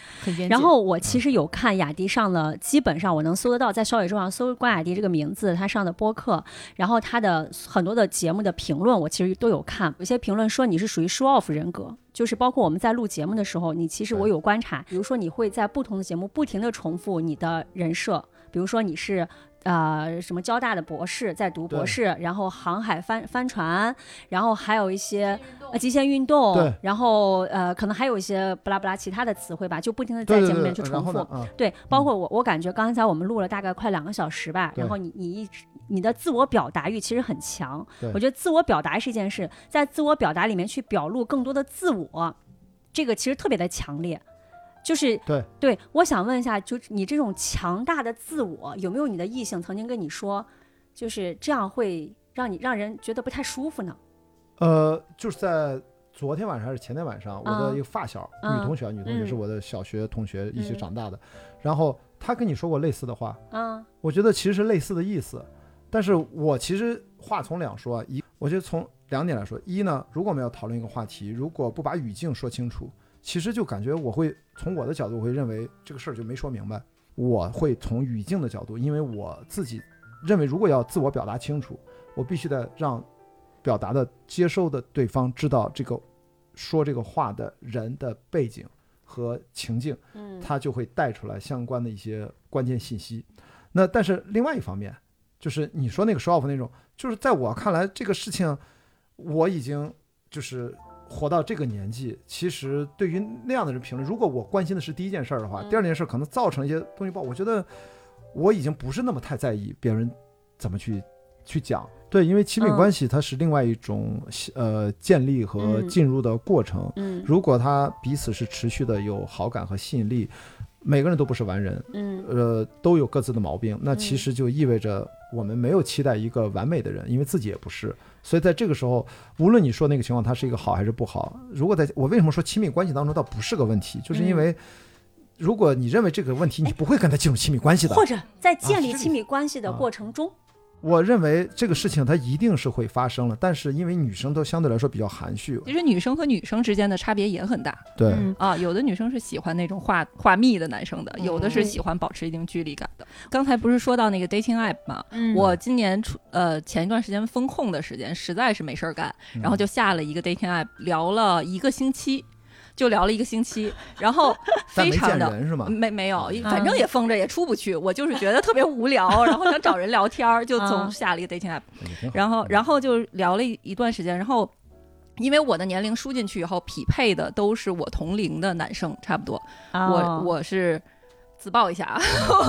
然后我其实有看雅迪上了，基本上我能搜得到，在小宇宙上搜关雅迪这个名字，他上的播客，然后他的很多的节目的评论，我其实都有看。有些评论说你是属于 show off 人格，就是包括我们在录节目的时候，你其实我有观察，比如说你会在不同的节目不停的重复你的人设，比如说你是。呃，什么交大的博士在读博士，然后航海帆帆船，然后还有一些呃极限运动对，然后呃可能还有一些不拉不拉其他的词汇吧，就不停的在节目里面去重复。对，包括我，我感觉刚才我们录了大概快两个小时吧，对然后你你一直你的自我表达欲其实很强，我觉得自我表达是一件事，在自我表达里面去表露更多的自我，这个其实特别的强烈。就是对对，我想问一下，就你这种强大的自我，有没有你的异性曾经跟你说，就是这样会让你让人觉得不太舒服呢？呃，就是在昨天晚上还是前天晚上，我的嗯一个发小，嗯女同学，女同学嗯是我的小学同学，一起嗯长大的。然后她跟你说过类似的话，嗯我觉得其实是类似的意思，但是我其实话从两说啊，一，我觉得从两点来说，一呢，如果我们要讨论一个话题，如果不把语境说清楚，其实就感觉我会从我的角度，我会认为这个事儿就没说明白。我会从语境的角度，因为我自己认为，如果要自我表达清楚，我必须得让表达的接收的对方知道这个说这个话的人的背景和情境。嗯它就会带出来相关的一些关键信息。那但是另外一方面，就是你说那个 show off 那种，就是在我看来，这个事情我已经就是活到这个年纪，其实对于那样的人评论，如果我关心的是第一件事儿的话，嗯第二件事儿可能造成一些东西不好，我觉得我已经不是那么太在意别人怎么去去讲。对，因为亲密嗯关系它是另外一种呃建立和嗯进入的过程。嗯如果他彼此是持续的有好感和吸引力，每个人都不是完人，嗯呃，都有各自的毛病，那其嗯实就意味着我们没有期待一个完美的人，因为自己也不是。所以在这个时候，无论你说那个情况它是一个好还是不好，如果在我为什么说亲密关系当中倒不是个问题，就是因嗯为如果你认为这个问题，你不会跟他进入亲密关系的。或者在建立亲密关系的啊过程中，我认为这个事情它一定是会发生了，但是因为女生都相对来说比较含蓄，其实女生和女生之间的差别也很大。对，嗯。啊，有的女生是喜欢那种话话密的男生的，有的是嗯喜欢保持一定距离感的。刚才不是说到那个 dating app 吗？嗯。我今年出呃前一段时间风控的时间实在是没事儿干，嗯。然后就下了一个 dating app，聊了一个星期，就聊了一个星期，然后 非常的。没没有，嗯反正也封着，也出不去。我就是觉得特别无聊，然后想找人聊天儿，就嗯总下了一个 dating app，然后然后就聊了一一段时间，然后因为我的年龄输进去以后，匹配的都是我同龄的男生，差不多。我哦我是自曝一下啊，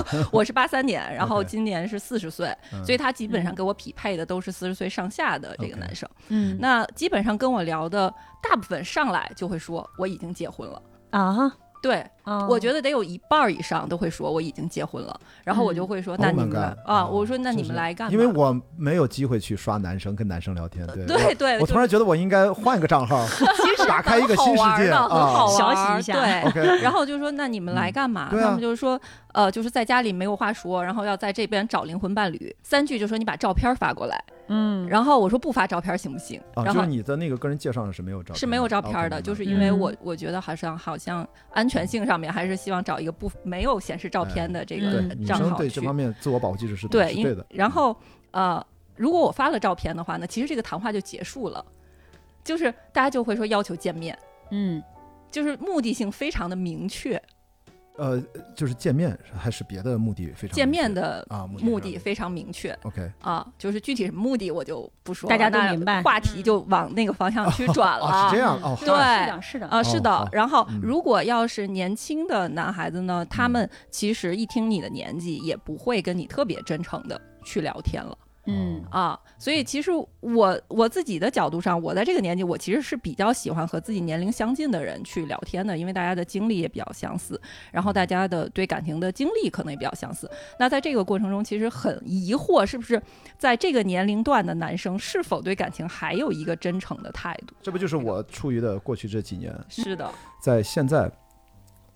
我是八三年，然后今年是四十岁，嗯所以他基本上给我匹配的都是四十岁上下的这个男生。嗯。那基本上跟我聊的大部分上来就会说我已经结婚了。啊，对，哦我觉得得有一半以上都会说我已经结婚了，然后我就会说，那 Oh 你们啊，哦我说那你们来干嘛？因为我没有机会去刷男生跟男生聊天，对对对，我突然觉得我应该换一个账号，打开一个新世界很好啊。学习一下对然后就说那你们来干嘛？他们就是说，呃，就是在家里没有话说，然后要在这边找灵魂伴侣。三句就说你把照片发过来，嗯，然后我说不发照片行不行？啊，然后就是你的那个个人介绍上是没有照片，是没有照片的，就是因为我我觉得好像好像安全性上面还是希望找一个不没有显示照片的这嗯个账号去对这方面自我保护机制是对，因是对的。然后呃，如果我发了照片的话呢，其实这个谈话就结束了，就是大家就会说要求见面，嗯就是目的性非常的明确，呃，就是见面还是别的目的非常见面的啊目目的非常明确。OK 啊，就是具体什么目的我就不说，大家都明白话题就往那个方向去转了。哦，是这样哦，对是的，是的，啊，是的。然后嗯，如果要是年轻的男孩子呢，他们其实一听你的年纪，也不会跟你特别真诚的去聊天了嗯啊。所以，其实我我自己的角度上，我在这个年纪，我其实是比较喜欢和自己年龄相近的人去聊天的，因为大家的经历也比较相似，然后大家的对感情的经历可能也比较相似。那在这个过程中，其实很疑惑，是不是在这个年龄段的男生是否对感情还有一个真诚的态度？这不就是我处于的过去这几年，是的，在现在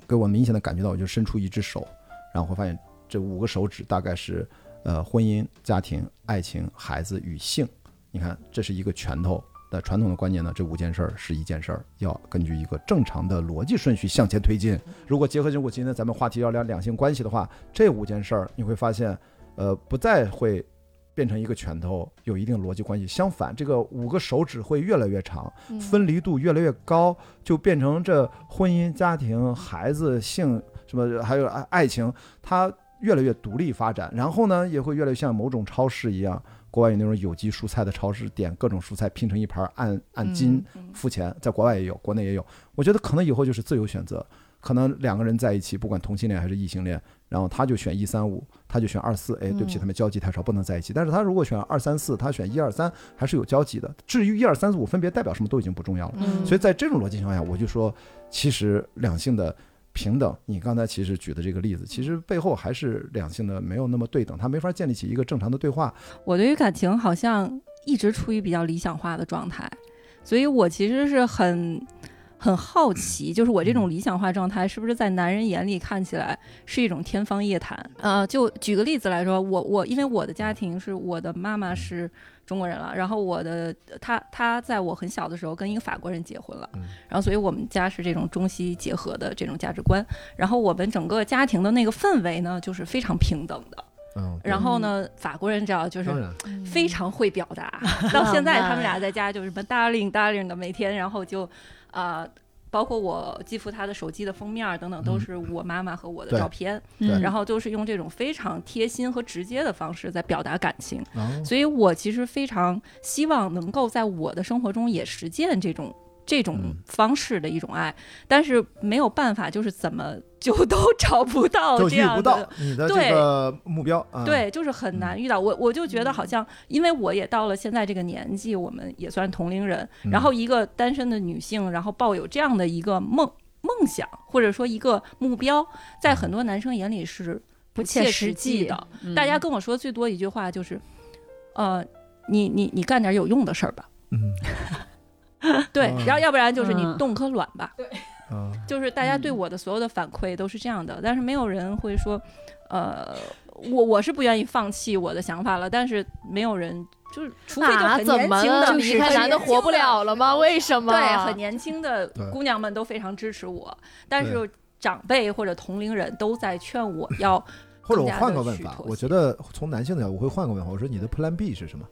给我明显的感觉到，我就伸出一只手，然后会发现这五个手指大概是呃婚姻、家庭、爱情、孩子与性。你看这是一个拳头的传统的观念呢，这五件事儿是一件事儿，要根据一个正常的逻辑顺序向前推进。如果结合如果今天咱们话题要聊两性关系的话，这五件事儿你会发现，呃，不再会变成一个拳头，有一定逻辑关系。相反，这个五个手指会越来越长，分离度越来越高，就变成这婚姻、家庭、孩子、性什么，还有爱爱情，它越来越独立发展。然后呢，也会越来越像某种超市一样，国外有那种有机蔬菜的超市，点各种蔬菜拼成一盘儿，按按斤付钱，在国外也有，国内也有。我觉得可能以后就是自由选择，可能两个人在一起，不管同性恋还是异性恋，然后他就选一三五，他就选二四，哎，对不起，嗯他们交集太少，不能在一起。但是他如果选二三四，他选一二三，还是有交集的。至于一二三四五分别代表什么，都已经不重要了。嗯所以在这种逻辑情况下，我就说，其实两性的平等，你刚才其实举的这个例子，其实背后还是两性的没有那么对等，他没法建立起一个正常的对话。我对于感情好像一直处于比较理想化的状态，所以我其实是很很好奇，就是我这种理想化状态是不是在男人眼里看起来是一种天方夜谭？呃，就举个例子来说，我我因为我的家庭是我的妈妈是中国人了，然后我的他他在我很小的时候跟一个法国人结婚了，嗯然后所以我们家是这种中西结合的这种价值观，然后我们整个家庭的那个氛围呢，就是非常平等的。嗯，然后呢，法国人知道就是，非常会表达。到现在他们俩在家就是什么 darling darling 的，每天然后就啊、呃包括我继父他的手机的封面等等，都嗯是我妈妈和我的照片，嗯然后都是用这种非常贴心和直接的方式在表达感情。哦所以我其实非常希望能够在我的生活中也实践这种。这种嗯方式的一种爱，但是没有办法，就是怎么就 都找不到就这样的遇不到你的这对个目标啊。对，就是很难遇到。我我就觉得好像，因为我也到了现在这个年纪，我们也算同龄人。然后一个单身的女性，然后抱有这样的一个梦梦想，或者说一个目标，在很多男生眼里是不切切实实际的。嗯大家跟我说最多一句话就是，呃，你你你干点有用的事儿吧。嗯 对哦，然后要不然就是你嗯冻颗卵吧。啊，就是大家对我的所有的反馈都是这样的，但是没有人会说，呃，我我是不愿意放弃我的想法了，但是没有人就是，除非就很年？轻的，你看男的活不了了吗？为什么？对，很年轻的姑娘们都非常支持我，但是长辈或者同龄人都在劝我要或者我换个问法，我觉得从男性的角度，我会换个问法，我说你的 Plan B 是什么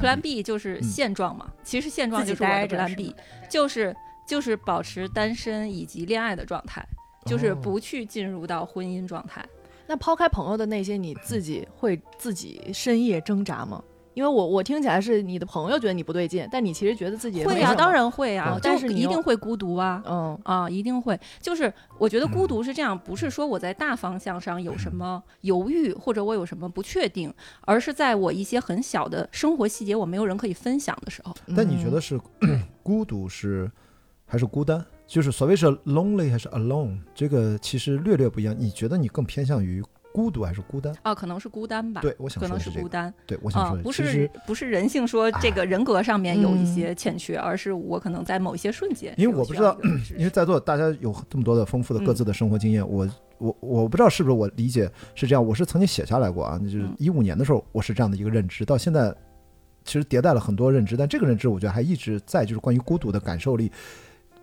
Plan B 就是嗯现状嘛，其实现状就是我的 Plan B，就是就是保持单身以及恋爱的状态，就是哦不去进入到婚姻状态。那抛开朋友的那些，你自己会自己深夜挣扎吗？因为我我听起来是你的朋友觉得你不对劲，但你其实觉得自己也会啊，当。然会啊哦，但是一定会孤独啊。嗯啊，一定会。就是我觉得孤独是这样，不是说我在大方向上有什么犹豫，或者我有什么不确定，而是在我一些很小的生活细节，我没有人可以分享的时候。但你觉得是孤独是还是孤单？就是所谓是 lonely 还是 alone，这个其实略略不一样。你觉得你更偏向于孤独还是孤单？啊，可能是孤单吧。对，我想可能说的这个。是孤单对，我想啊说，的，不是不是人性说这个人格上面有一嗯些欠缺，而是我可能在某一些瞬间，因为我不知道，因为在座大家有这么多的丰富的各自的生活经验，我我我不知道是不是我理解是这样，我是曾经写下来过啊，就是嗯一五年的时候我是这样的一个认知，到现在其实迭代了很多认知，但这个认知我觉得还一直在，就是关于孤独的感受力，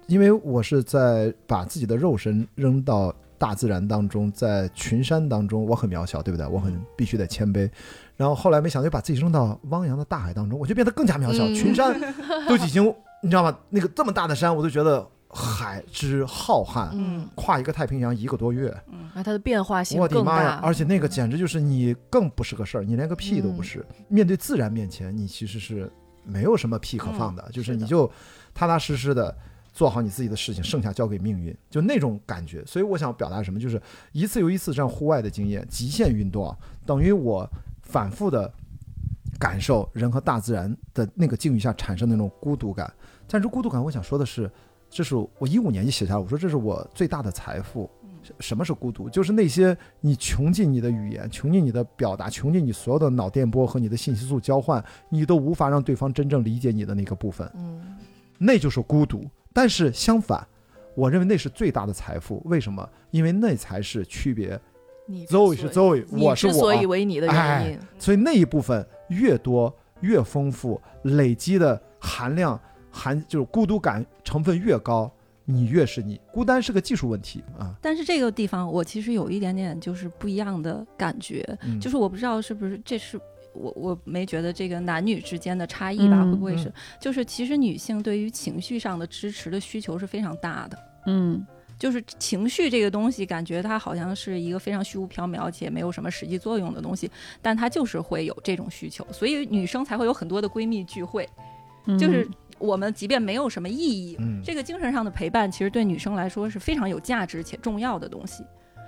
因为我是在把自己的肉身扔到大自然当中，在群山当中，我很渺小，对不对？我很必须得谦卑。然后后来没想到又把自己扔到汪洋的大海当中，我就变得更加渺小。嗯群山都已经，你知道吗？那个这么大的山，我都觉得海之浩瀚，嗯，跨一个太平洋一个多月，啊，它的变化性我的妈呀！而且那个简直就是你更不是个事儿，你连个屁都不是。面对自然面前，你其实是没有什么屁可放的，就是你就踏踏实实的做好你自己的事情，剩下交给命运，就那种感觉。所以我想表达什么，就是一次又一次这样户外的经验，极限运动啊，等于我反复的感受人和大自然的那个境遇下产生的那种孤独感。但是孤独感，我想说的是，这是我一五年就写下来，我说这是我最大的财富。什么是孤独？就是那些你穷尽你的语言，穷尽你的表达，穷尽你所有的脑电波和你的信息素交换，你都无法让对方真正理解你的那个部分，嗯那就是孤独。但是相反，我认为那是最大的财富。为什么？因为那才是区别。你 Zoe 是所以 Zoe，我是我之所以为你的原哎因，所以那一部分越多越丰富，累积的含量含就是孤独感成分越高，你越是你。孤单是个技术问题啊，但是这个地方我其实有一点点就是不一样的感觉，嗯就是我不知道是不是这是。我我没觉得这个男女之间的差异吧，嗯会不会是？就是其实女性对于情绪上的支持的需求是非常大的，嗯就是情绪这个东西，感觉它好像是一个非常虚无缥缈且没有什么实际作用的东西，但它就是会有这种需求，所以女生才会有很多的闺蜜聚会，嗯就是我们即便没有什么意义，嗯，这个精神上的陪伴，其实对女生来说是非常有价值且重要的东西。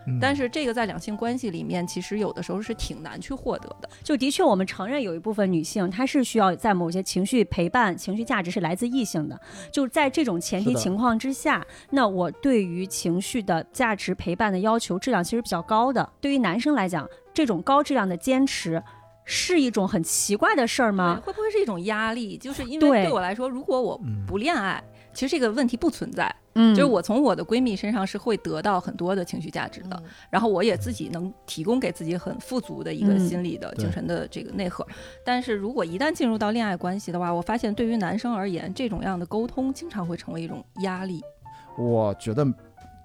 嗯但是这个在两性关系里面，其实有的时候是挺难去获得的。就的确，我们承认有一部分女性，她是需要在某些情绪陪伴、情绪价值是来自异性的。就在这种前提情况之下，那我对于情绪的价值陪伴的要求质量其实比较高的。对于男生来讲，这种高质量的坚持是一种很奇怪的事儿吗？会不会是一种压力？就是因为对对我来说，如果我嗯不恋爱，其实这个问题不存在。嗯就是我从我的闺蜜身上是会得到很多的情绪价值的，然后我也自己能提供给自己很富足的一个嗯心理的、对精神的这个内核。但是如果一旦进入到恋爱关系的话，我发现对于男生而言，这种样的沟通经常会成为一种压力。我觉得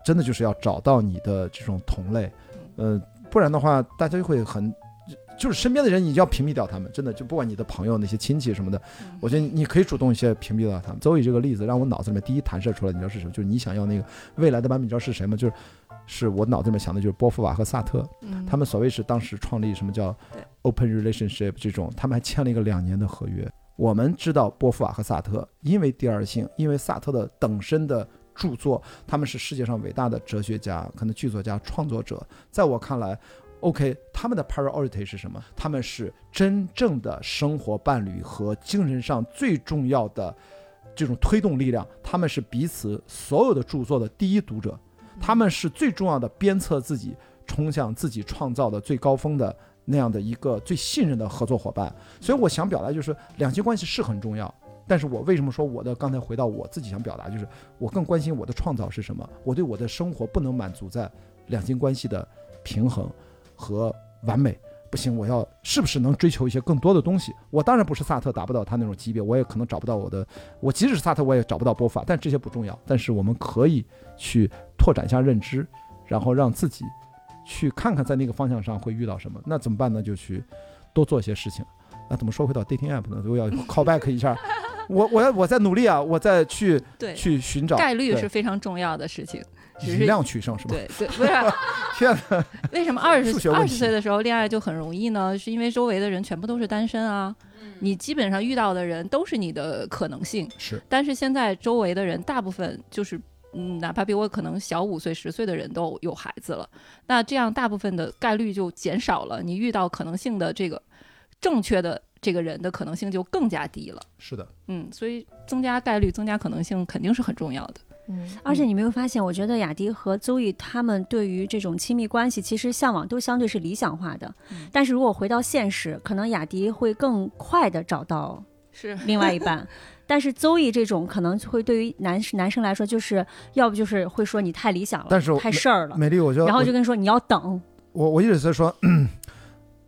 真的就是要找到你的这种同类，呃，不然的话，大家就会很。就是身边的人，你就要屏蔽掉他们，真的就不管你的朋友、那些亲戚什么的，我觉得你可以主动一些屏蔽掉他们。邹宇这个例子让我脑子里面第一弹射出来，你知道是什么？就是你想要那个未来的版本，你知道是谁吗？就是是我脑子里面想的就是波伏娃和萨特，嗯他们所谓是当时创立什么叫 open relationship 这种，他们还签了一个两年的合约。我们知道波伏娃和萨特，因为第二性，因为萨特的等身的著作，他们是世界上伟大的哲学家，可能剧作家、创作者。在我看来，OK，他们的 priority 是什么？他们是真正的生活伴侣和精神上最重要的这种推动力量，他们是彼此所有的著作的第一读者，他们是最重要的鞭策自己冲向自己创造的最高峰的那样的一个最信任的合作伙伴。所以我想表达就是，两性关系是很重要。但是我为什么说我的刚才回到我自己想表达，就是我更关心我的创造是什么？我对我的生活不能满足在两性关系的平衡和完美。不行，我要是不是能追求一些更多的东西？我当然不是萨特，达不到他那种级别，我也可能找不到我的。我即使是萨特，我也找不到波法，但这些不重要。但是我们可以去拓展一下认知，然后让自己去看看在那个方向上会遇到什么。那怎么办呢？就去多做一些事情。那怎么说回到 dating app 呢？我要 call back 一下。我我要我在努力啊，我在去对，去寻找概率是非常重要的事情。只以是量取胜，是吧？对对，不是 天哪，为什么二十二十岁的时候恋爱就很容易呢？是因为周围的人全部都是单身啊，你基本上遇到的人都是你的可能性。是但是现在周围的人大部分就是，嗯，哪怕比我可能小五岁、十岁的人都有孩子了，那这样大部分的概率就减少了，你遇到可能性的这个正确的这个人的可能性就更加低了。是的，嗯，所以增加概率、增加可能性肯定是很重要的。嗯，而且你没有发现，我觉得雅迪和邹毅他们对于这种亲密关系，其实向往都相对是理想化的。嗯但是如果回到现实，可能雅迪会更快的找到是另外一 半。但是邹毅这种可能会对于男男生来说，就是要不就是会说你太理想了，但是我太事儿了，美丽，我就然后就跟你说你要等，我我一直在说，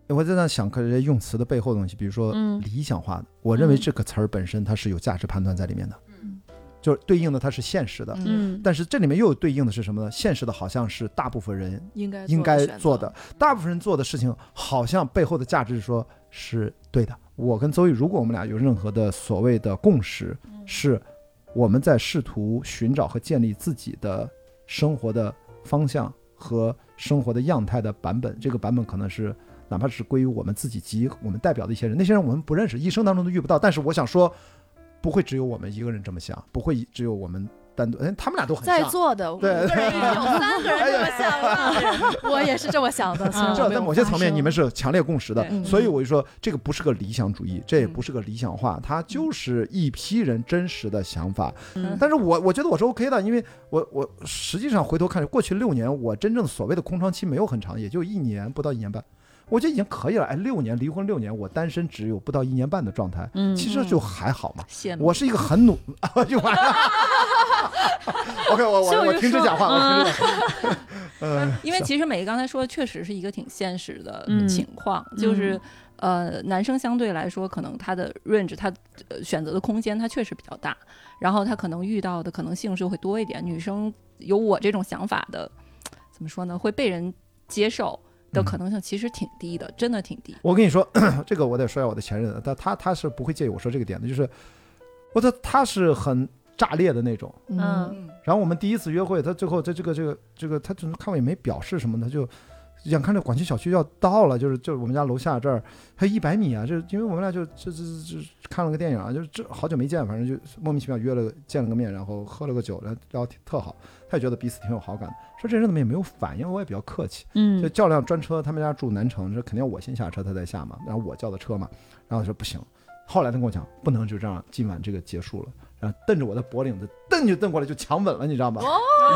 我在那想看这些用词的背后的东西，比如说嗯理想化的，我认为嗯这个词儿本身它是有价值判断在里面的，嗯就是对应的它是现实的，嗯但是这里面又有对应的是什么呢？现实的好像是大部分人应该应该做的，大部分人做的事情，好像背后的价值是说是对的。我跟邹毅，如果我们俩有任何的所谓的共识，是我们在试图寻找和建立自己的生活的方向和生活的样态的版本，这个版本可能是哪怕是归于我们自己及我们代表的一些人，那些人我们不认识，一生当中都遇不到。但是我想说，不会只有我们一个人这么想，不会只有我们单独，哎，他们俩都很在像。座的五个对人已经有三个人这么想了，我也是这么想的。虽然我这在某些层面，你们是强烈共识的，所以我就说，这个不是个理想主义，这也嗯。不是个理想化，它就是一批人真实的想法。嗯。但是我我觉得我是 OK 的，因为我我实际上回头看，过去六年我真正所谓的空窗期没有很长，也就一年不到一年半，我觉得已经可以了。哎，六年离婚六年，我单身只有不到一年半的状态，嗯其实就还好嘛。我是一个很努，就完了。OK，我我我停止讲话，我停止讲话。呃，因为其实美丽刚才说的确实是一个挺现实的嗯情况，就是呃，男生相对来说可能他的 range 他呃选择的空间他确实比较大，然后他可能遇到的可能性就会多一点。女生有我这种想法的，怎么说呢？会被人接受的可能性其实挺低的，真的挺低。我跟你说，这个我得说一下我的前任，但他他是不会介意我说这个点的，就是我他他是很炸裂的那种。嗯然后我们第一次约会，他最后在这个这个这个，他只是看我也没表示什么，他就眼看着广西小区要到了，就是就是我们家楼下这儿还一百米啊，这因为我们俩就这这这这看了个电影啊，就是这好久没见，反正就莫名其妙约了见了个面，然后喝了个酒，然后聊特好，他也觉得彼此挺有好感的。说这人怎么也没有反应，我也比较客气，嗯。就嗯叫辆专车，他们家住南城，这肯定要我先下车，他再下嘛，然后我叫的车嘛，然后他说不行，后来他跟我讲，不能就这样，今晚这个结束了，然后瞪着我的脖领子，瞪就瞪过来就强吻了，你知道吗？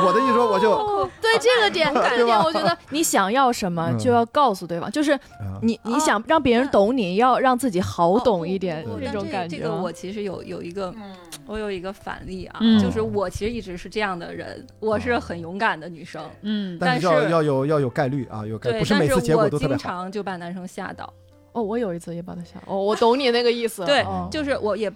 我的意思说我就，对 这个点，这个点，我觉得你想要什么嗯。就要告诉对方，就是啊你你想让别人懂你，要让自己好懂一点哦这种感觉。这个我其实有有一个，我有一个反例啊，嗯就是我其实一直是这样的人，我是很勇敢的女生，嗯但是但是要要有要有概率啊，有概，对，不是每次结果但是我经都特别好。常就把男生吓到，哦，我有一次也把他吓，哦，我懂你那个意思。对哦就是我也。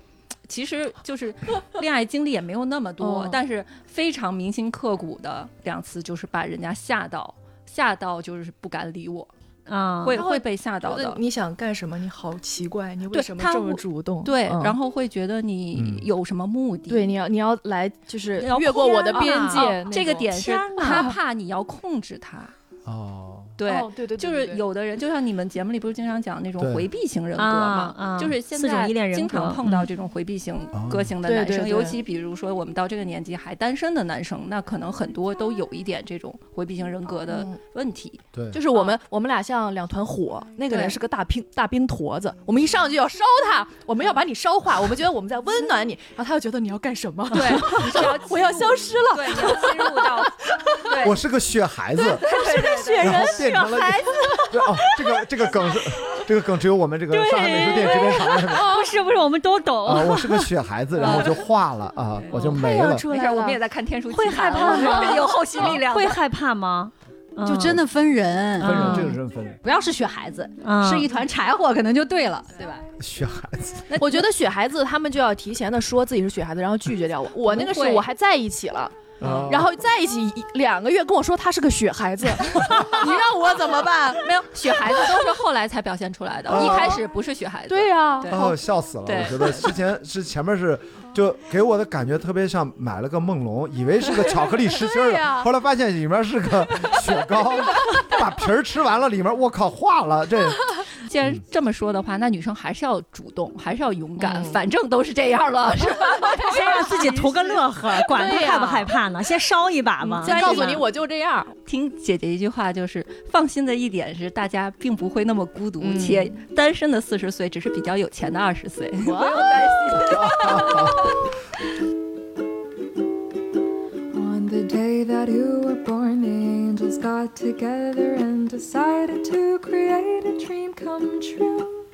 其实就是恋爱经历也没有那么多，哦但是非常铭心刻骨的两次，就是把人家吓到，吓到就是不敢理我，啊，会会会被吓到的。你想干什么？你好奇怪，你为什么这么主动？对，嗯然后会觉得你嗯有什么目的？对，你要你要来就是越过我的边界。这个点是他怕你要控制他，哦，对，哦对对，就是有的人，就像你们节目里不是经常讲那种回避型人格嘛，就是现在经常碰到这种回避型哦。个性的男生，对对对。尤其比如说我们到这个年纪还单身的男生，那可能很多都有一点这种回避型人格的嗯。问题。对，就是我们我们俩像两团火，那个人是个大冰大冰坨子，我们一上去要烧他，我们要把你烧化，我们觉得我们在温暖你，然后他又觉得你要干什么？对，你是要我要消失了。对，你要进入到对我是个雪孩子，是个雪然后变成了 对哦，这个这个梗是这个梗只有我们这个上海美术电影制片厂是吧不是不是，我们都懂。啊，我是个雪孩子，然后我就化了啊，我就没了。没事，我们也在看天书会害怕吗？有后续力量，会害怕吗？就真的分人，分人，嗯这个真分人，不要是雪孩子，嗯是一团柴火可能就对了，对吧？雪孩子。我觉得雪孩子他们就要提前的说自己是雪孩子，然后拒绝掉我。我那个是会我还在一起了，啊然后在一起一两个月跟我说他是个雪孩子，你让我怎么办？没有雪孩子都是后来才表现出来的，哦一开始不是雪孩子。对呀、对哦，笑死了！对我觉得之前是前面是，就给我的感觉特别像买了个梦龙，以为是个巧克力实心儿的，后来发现里面是个雪糕，把皮儿吃完了，里面我靠化了，这既然这么说的话，那女生还是要主动，还是要勇敢，嗯反正都是这样了，是吧？先让自己图个乐呵，管他害不害怕呢？先烧一把嘛。再告诉你我就这样。听姐姐一句话，就是放心的一点是，大家并不会那么孤独，嗯且单身的四十岁只是比较有钱的二十岁，不用担心。On the day that you were born, angels got together and decided to create a dream come true.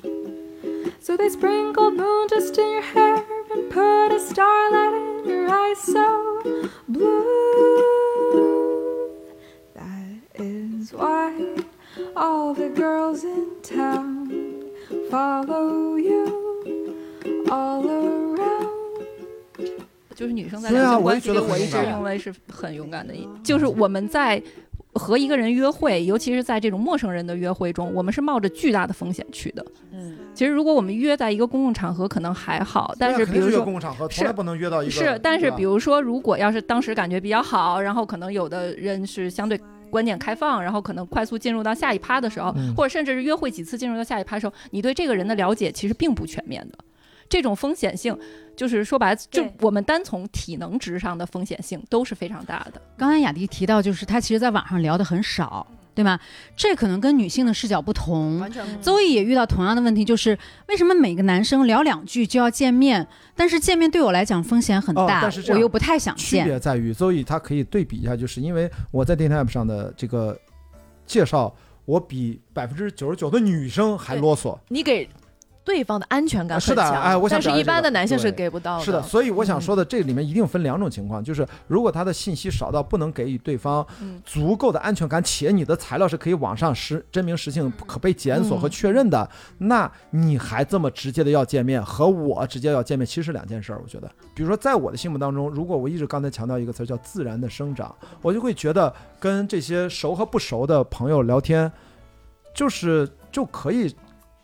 So they sprinkled moon dust in your hair and put a starlight in your eyes so blue. That is why all the girls in town follow you all around. 就是女生在两性关系里，我也觉得我一直认为是很勇敢的一，就是我们在和一个人约会，尤其是在这种陌生人的约会中，我们是冒着巨大的风险去的。嗯，其实如果我们约在一个公共场合，可能还好，但是比如说公共场合，是从来不能约到一个是，但是比如说，如果要是当时感觉比较好，然后可能有的人是相对观点开放，然后可能快速进入到下一趴的时候，嗯或者甚至是约会几次进入到下一趴的时候，你对这个人的了解其实并不全面的。这种风险性，就是说白了，就我们单从体能值上的风险性都是非常大的。刚才雅迪提到，就是他其实在网上聊的很少，对吗？这可能跟女性的视角不同。全邹毅也遇到同样的问题，就是为什么每个男生聊两句就要见面？但是见面对我来讲风险很哦大，但是我又不太想见区。别在于，邹毅他可以对比一下，就是因为我在 dating app 上的这个介绍，我比百分之九十九的女生还啰嗦。你给对方的安全感是的哎我想但是一般的男性是给不到的。是的，所以我想说的，这里面一定分两种情况，就是如果他的信息少到不能给予对方嗯足够的安全感，且你的材料是可以网上实真名实姓、可被检索和确认的，那你还这么直接的要见面，和我直接要见面其实是两件事儿。我觉得，比如说在我的心目当中，如果我一直刚才强调一个词儿叫自然的生长，我就会觉得跟这些熟和不熟的朋友聊天，就是就可以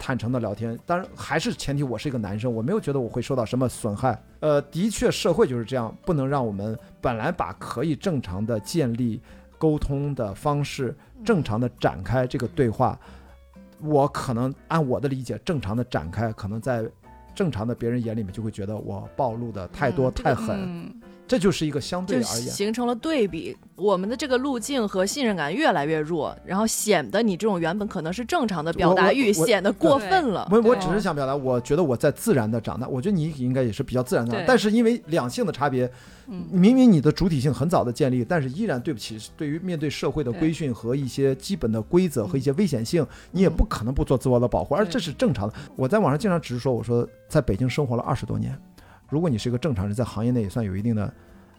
坦诚的聊天，当然还是前提我是一个男生，我没有觉得我会受到什么损害。呃，的确社会就是这样，不能让我们本来把可以正常的建立沟通的方式，正常的展开这个对话，我可能按我的理解，正常的展开，可能在正常的别人眼里面就会觉得我暴露的太多、嗯太狠，嗯，这就是一个相对而言。形成了对比，我们的这个路径和信任感越来越弱，然后显得你这种原本可能是正常的表达欲显得过分了。我我对只是想表达，我觉得我在自然的长大，我觉得你应该也是比较自然的但是因为两性的差别，嗯明明你的主体性很早的建立，但是依然对不起，对于面对社会的规训和一些基本的规则和一些危险性，你也不可能不做自我的保护，而这是正常的。我在网上经常只是说，我说在北京生活了二十多年，如果你是一个正常人，在行业内也算有一定的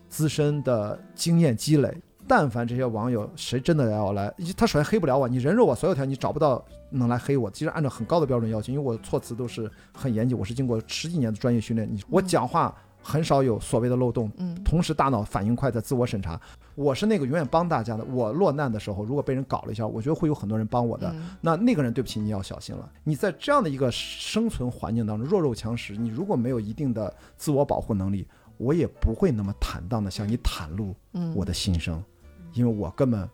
资深的经验积累。但凡这些网友谁真的要来，他首先黑不了我，你人肉我所有条，你找不到能来黑我。其实按照很高的标准要求，因为我措辞都是很严谨，我是经过十几年的专业训练，你我讲话很少有所谓的漏洞，嗯，同时大脑反应快，在自我审查。我是那个永远帮大家的。我落难的时候，如果被人搞了一下，我觉得会有很多人帮我的。嗯那那个人，对不起，你要小心了。你在这样的一个生存环境当中，弱肉强食，你如果没有一定的自我保护能力，我也不会那么坦荡的向你袒露嗯我的心声，因为我根本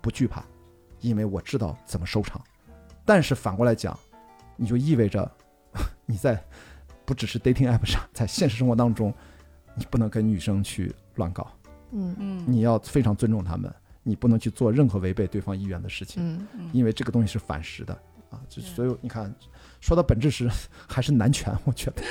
不惧怕，因为我知道怎么收场。但是反过来讲，你就意味着 你在不只是 dating app 上，在现实生活当中，你不能跟女生去乱搞，嗯。嗯。你要非常尊重她们，你不能去做任何违背对方意愿的事情。嗯嗯。因为这个东西是反时的啊，就所以你看，说到本质是 还是男权，我觉得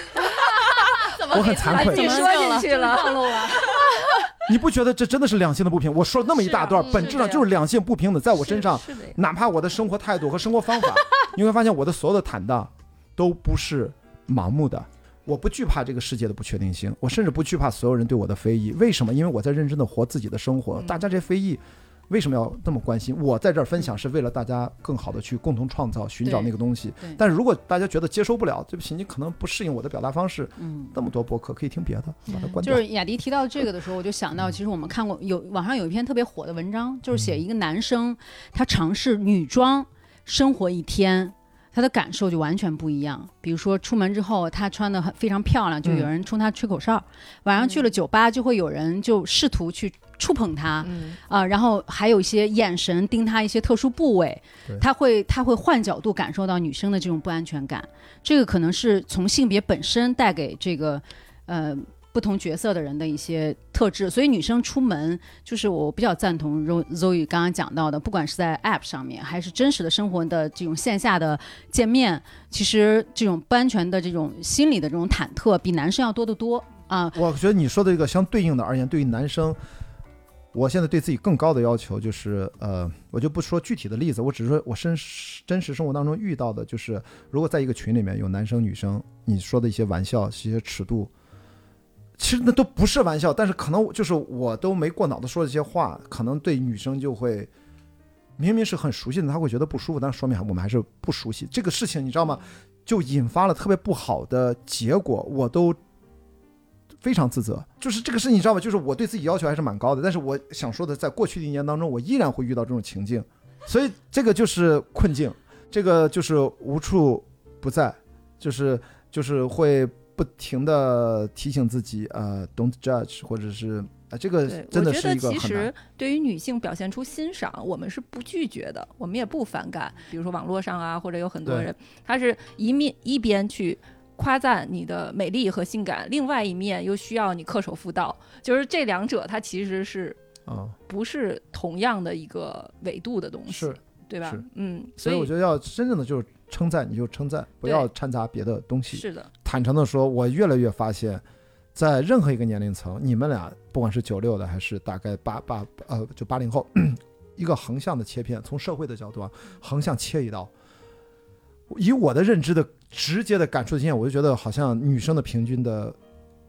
我很惭愧。自己说进去了，暴露了。你不觉得这真的是两性的不平？我说了那么一大段，本质上就是两性不平等，在我身上，哪怕我的生活态度和生活方法，你会发现我的所有的坦荡都不是盲目的。我不惧怕这个世界的不确定性，我甚至不惧怕所有人对我的非议。为什么？因为我在认真的活自己的生活。嗯大家这非议为什么要那么关心？我在这儿分享是为了大家更好的去共同创造、寻找那个东西。但是如果大家觉得接受不了，对不起，你可能不适应我的表达方式。嗯。那么多博客可以听别的，把它关掉。就是雅迪提到这个的时候，我就想到，其实我们看过有网上有一篇特别火的文章，就是写一个男生他尝试女装生活一天，他的感受就完全不一样。比如说出门之后，他穿的很非常漂亮，就有人冲他吹口哨；晚上去了酒吧，就会有人就试图去触碰他。嗯。啊、然后还有一些眼神盯他一些特殊部位，他会他会换角度感受到女生的这种不安全感，这个可能是从性别本身带给这个呃不同角色的人的一些特质，所以女生出门就是我比较赞同 Ro- Zoe 刚刚讲到的，不管是在 App 上面，还是真实的生活的这种线下的见面，其实这种不安全的这种心理的这种忐忑，比男生要多得多啊。我觉得你说的这个相对应的而言，对于男生，我现在对自己更高的要求就是，呃，我就不说具体的例子，我只是说我身真实生活当中遇到的，就是如果在一个群里面有男生女生，你说的一些玩笑、一些尺度，其实那都不是玩笑，但是可能就是我都没过脑子说这些话，可能对女生就会。明明是很熟悉的，她会觉得不舒服，但是说明我们还是不熟悉这个事情，你知道吗？就引发了特别不好的结果，我都非常自责。就是这个事情，你知道吗？就是我对自己要求还是蛮高的，但是我想说的，在过去的一年当中，我依然会遇到这种情境，所以这个就是困境，这个就是无处不在，就是就是会不停的提醒自己，呃，don't judge，或者是啊，这个，真的我觉得是一个很难其实。对于女性表现出欣赏，我们是不拒绝的，我们也不反感。比如说网络上啊，或者有很多人，他是一面一边去夸赞你的美丽和性感，另外一面又需要你恪守妇道，就是这两者它其实是啊，不是同样的一个维度的东西，是，对吧？嗯，所以我觉得要真正的就是称赞你就称赞，不要掺杂别的东西。是的，坦诚的说，我越来越发现，在任何一个年龄层，你们俩不管是九六的还是大概八八呃就八零后，一个横向的切片，从社会的角度啊，横向切一刀。以我的认知的直接的感触经验，我就觉得好像女生的平均的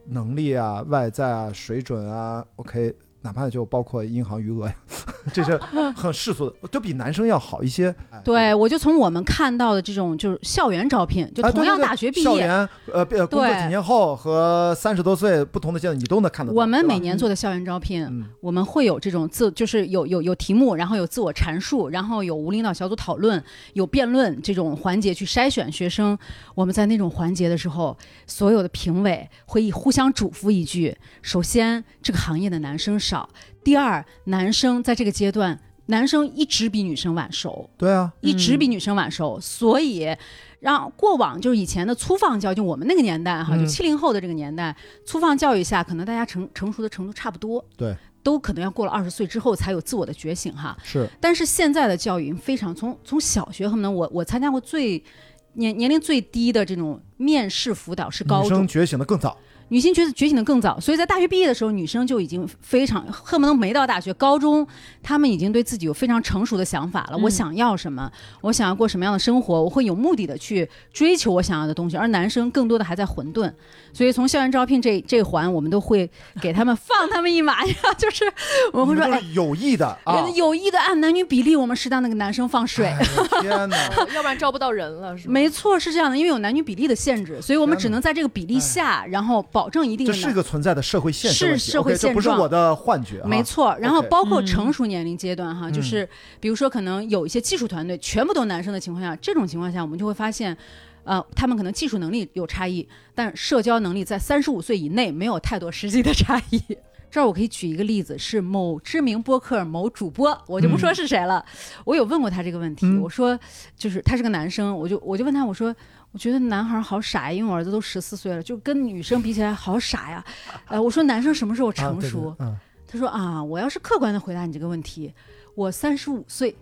能力啊、外在啊、水准啊，OK，哪怕就包括银行余额呀，这些很世俗的，都比男生要好一些。哎对，我就从我们看到的这种就是校园招聘，就同样大学毕业，校园呃呃工作几年后和三十多岁不同的阶段，你都能看得到。我们每年做的校园招聘，嗯我们会有这种自，就是有有有题目，然后有自我阐述，然后有无领导小组讨论，有辩论这种环节去筛选学生。我们在那种环节的时候，所有的评委会以互相嘱咐一句：首先，这个行业的男生少；第二，男生在这个阶段，男生一直比女生晚熟。对啊，一直比女生晚熟，所以让过往就是以前的粗放教育，就我们那个年代哈，嗯就七零后的这个年代，粗放教育下，可能大家成成熟的程度差不多，对，都可能要过了二十岁之后才有自我的觉醒哈。是但是现在的教育非常从从小学可能我我参加过最年年龄最低的这种面试辅导是高中女生，觉醒的更早。女性觉觉醒的更早，所以在大学毕业的时候，女生就已经非常恨不得没到大学、高中，她们已经对自己有非常成熟的想法了。嗯我想要什么，我想要过什么样的生活，我会有目的的去追求我想要的东西。而男生更多的还在混沌，所以从校园招聘这这环，我们都会给他们放他们一马呀，就是我们会说，有意的啊！有意的按男女比例，我们适当的给男生放水。哎天哪！要不然招不到人了，是吗？没错，是这样的，因为有男女比例的限制，所以我们只能在这个比例下，然后保证一定这的这是个存在的社会现实是社会 OK，这不是现状我的幻觉啊。没错，然后包括嗯成熟年龄阶段哈，就是比如说可能有一些技术团队全部都男生的情况下，这种情况下我们就会发现，呃，他们可能技术能力有差异，但社交能力在三十五岁以内没有太多实际的差异。这儿我可以举一个例子，是某知名播客某主播，我就不说是谁了。我有问过他这个问题，嗯我说就是他是个男生，我就我就问他，我说我觉得男孩好傻呀，因为我儿子都十四岁了，就跟女生比起来好傻呀。呃，我说男生什么时候啊对对成熟？嗯，他说啊，我要是客观的回答你这个问题，我三十五岁，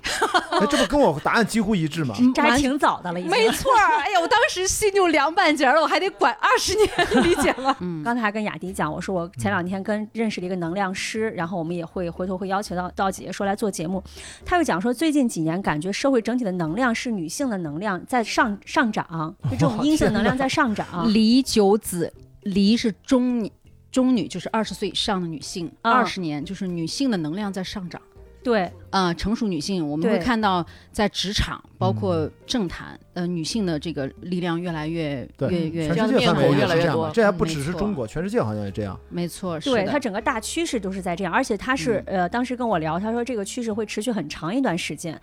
哎，这不跟我答案几乎一致吗？这还挺早的了，已经。没错儿。哎呀，我当时心就凉半截了，我还得管二十年，理解吗？嗯，刚才还跟雅迪讲，我说我前两天跟认识了一个能量师，然后我们也会回头会邀请到到姐姐说来做节目。他又讲说，最近几年感觉社会整体的能量是女性的能量在上上涨，就这种阴性能量在上涨。离九子，离是中女，中女就是二十岁以上的女性，嗯二十、年就是女性的能量在上涨。对，呃、成熟女性，我们会看到在职场，包括政坛，呃，女性的这个力量越来越对越越越来越多这样吧？这还不只是中国，全世界好像也这样。没错，是的对它整个大趋势都是在这样，而且他是、呃，当时跟我聊，他说这个趋势会持续很长一段时间。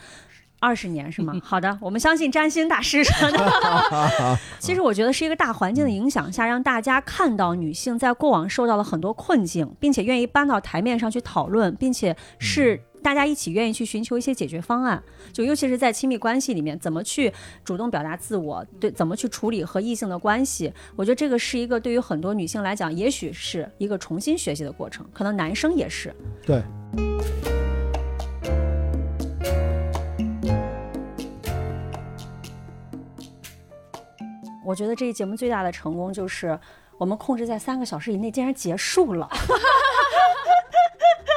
二十年是吗？好的，我们相信占星大师说的。其实我觉得是一个大环境的影响下，让大家看到女性在过往受到了很多困境，并且愿意搬到台面上去讨论，并且是大家一起愿意去寻求一些解决方案。就尤其是在亲密关系里面，怎么去主动表达自我，对，怎么去处理和异性的关系，我觉得这个是一个对于很多女性来讲，也许是一个重新学习的过程，可能男生也是。对，我觉得这一节目最大的成功就是我们控制在三个小时以内竟然结束了。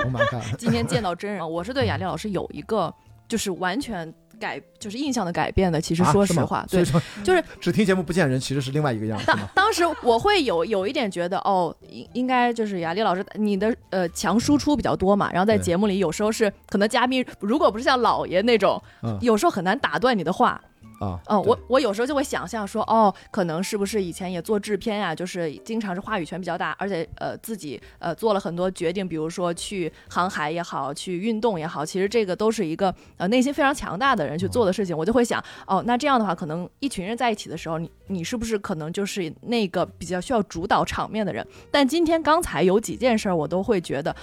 Oh my god！今天见到真人，我是对雅丽老师有一个就是完全改，就是印象的改变的。其实说实话，对，就是只听节目不见人，其实是另外一个样子当？当时我会有有一点觉得，哦，应应该就是雅丽老师，你的呃强输出比较多嘛，然后在节目里有时候是可能嘉宾如果不是像老爷那种，嗯有时候很难打断你的话。啊，嗯，我我有时候就会想象说，哦，可能是不是以前也做制片呀、就是经常是话语权比较大，而且呃自己呃做了很多决定，比如说去航海也好，去运动也好，其实这个都是一个呃内心非常强大的人去做的事情。我就会想，哦，那这样的话，可能一群人在一起的时候，你你是不是可能就是那个比较需要主导场面的人？但今天刚才有几件事儿，我都会觉得，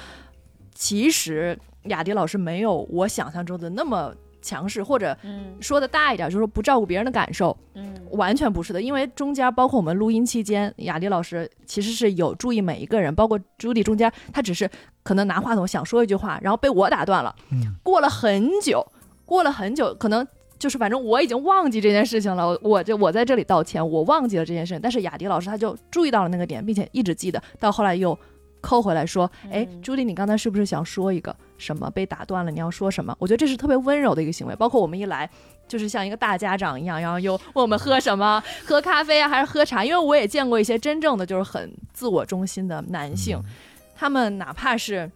其实雅迪老师没有我想象中的那么强势，或者嗯说的大一点，就是说不照顾别人的感受，嗯完全不是的。因为中间包括我们录音期间，雅迪老师其实是有注意每一个人，包括朱迪中间，他只是可能拿话筒想说一句话，然后被我打断了。嗯过了很久，过了很久，可能。就是反正我已经忘记这件事情了，我我这我在这里道歉，我忘记了这件事情。但是雅迪老师他就注意到了那个点，并且一直记得，到后来又扣回来说，哎，嗯朱莉，你刚才是不是想说一个什么被打断了？你要说什么？我觉得这是特别温柔的一个行为。包括我们一来。就是像一个大家长一样，然后又问我们喝什么，喝咖啡啊，还是喝茶？因为我也见过一些真正的就是很自我中心的男性，他们哪怕是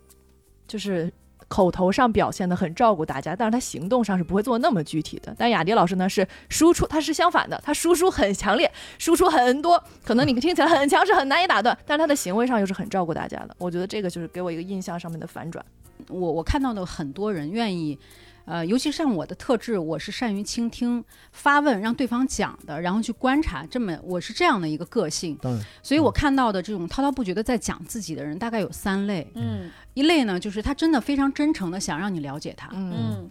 就是口头上表现的很照顾大家，但是他行动上是不会做那么具体的。但雅迪老师呢是输出，他是相反的，他输出很强烈，输出很多，可能你听起来很强势，很难以打断，但是他的行为上又是很照顾大家的。我觉得这个就是给我一个印象上面的反转。我我看到的很多人愿意，呃，尤其像我的特质，我是善于倾听、发问，让对方讲的，然后去观察。这么我是这样的一个个性，当然，所以我看到的这种滔滔不绝的在讲自己的人，大概有三类。嗯。一类呢，就是他真的非常真诚的想让你了解他，嗯。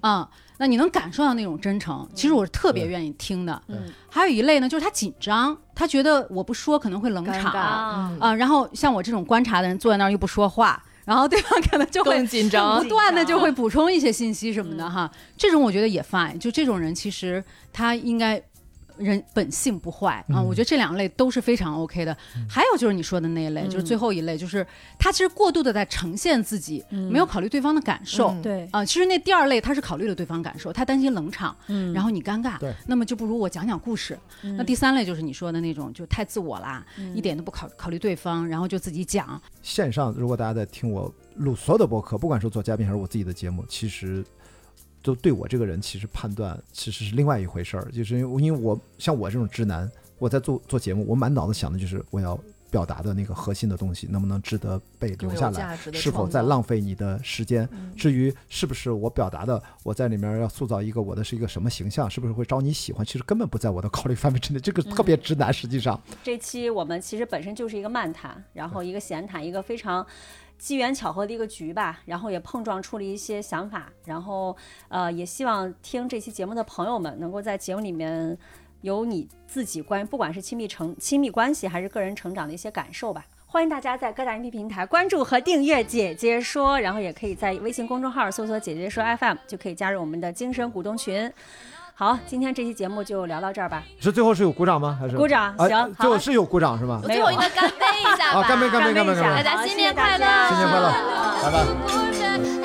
那你能感受到那种真诚，其实我是特别愿意听的。嗯。还有一类呢，就是他紧张，他觉得我不说可能会冷场啊、然后像我这种观察的人坐在那儿又不说话，然后对方可能就会更紧张不断的就会补充一些信息什么的哈。这种我觉得也 fine，就这种人其实他应该。人本性不坏啊，嗯我觉得这两类都是非常 OK 的。还有就是你说的那一类，就是最后一类，就是他其实过度的在呈现自己，没有考虑对方的感受。嗯。对，啊、其实那第二类他是考虑了对方感受，他担心冷场，嗯。然后你尴尬，对。那么就不如我讲讲故事。那第三类就是你说的那种，就太自我啦，嗯。一点都不考考虑对方，然后就自己讲。线上如果大家在听我录所有的播客，不管是做嘉宾还是我自己的节目，其实都对我这个人其实判断其实是另外一回事儿，就是因为因为我像我这种直男，我在做做节目，我满脑子想的就是我要表达的那个核心的东西能不能值得被留下来，是否在浪费你的时间？嗯至于是不是我表达的，我在里面要塑造一个我的是一个什么形象，是不是会招你喜欢，其实根本不在我的考虑范围之内。这个特别直男，实际上。这期我们其实本身就是一个漫谈，然后一个闲谈，一个非常机缘巧合的一个局吧，然后也碰撞出了一些想法，然后呃，也希望听这期节目的朋友们能够在节目里面有你自己关，不管是亲密成亲密关系还是个人成长的一些感受吧。欢迎大家在各大音频平台关注和订阅“姐姐说”，然后也可以在微信公众号搜索“姐姐说 FM”，就可以加入我们的精神股东群。好，今天这期节目就聊到这儿吧。是最后是有鼓掌吗？还是鼓掌啊行好最后是有鼓掌是吧我？最后应该干杯一下吧。啊，干杯干杯干杯干杯一下干杯！大家新年快乐！新年快乐，拜拜。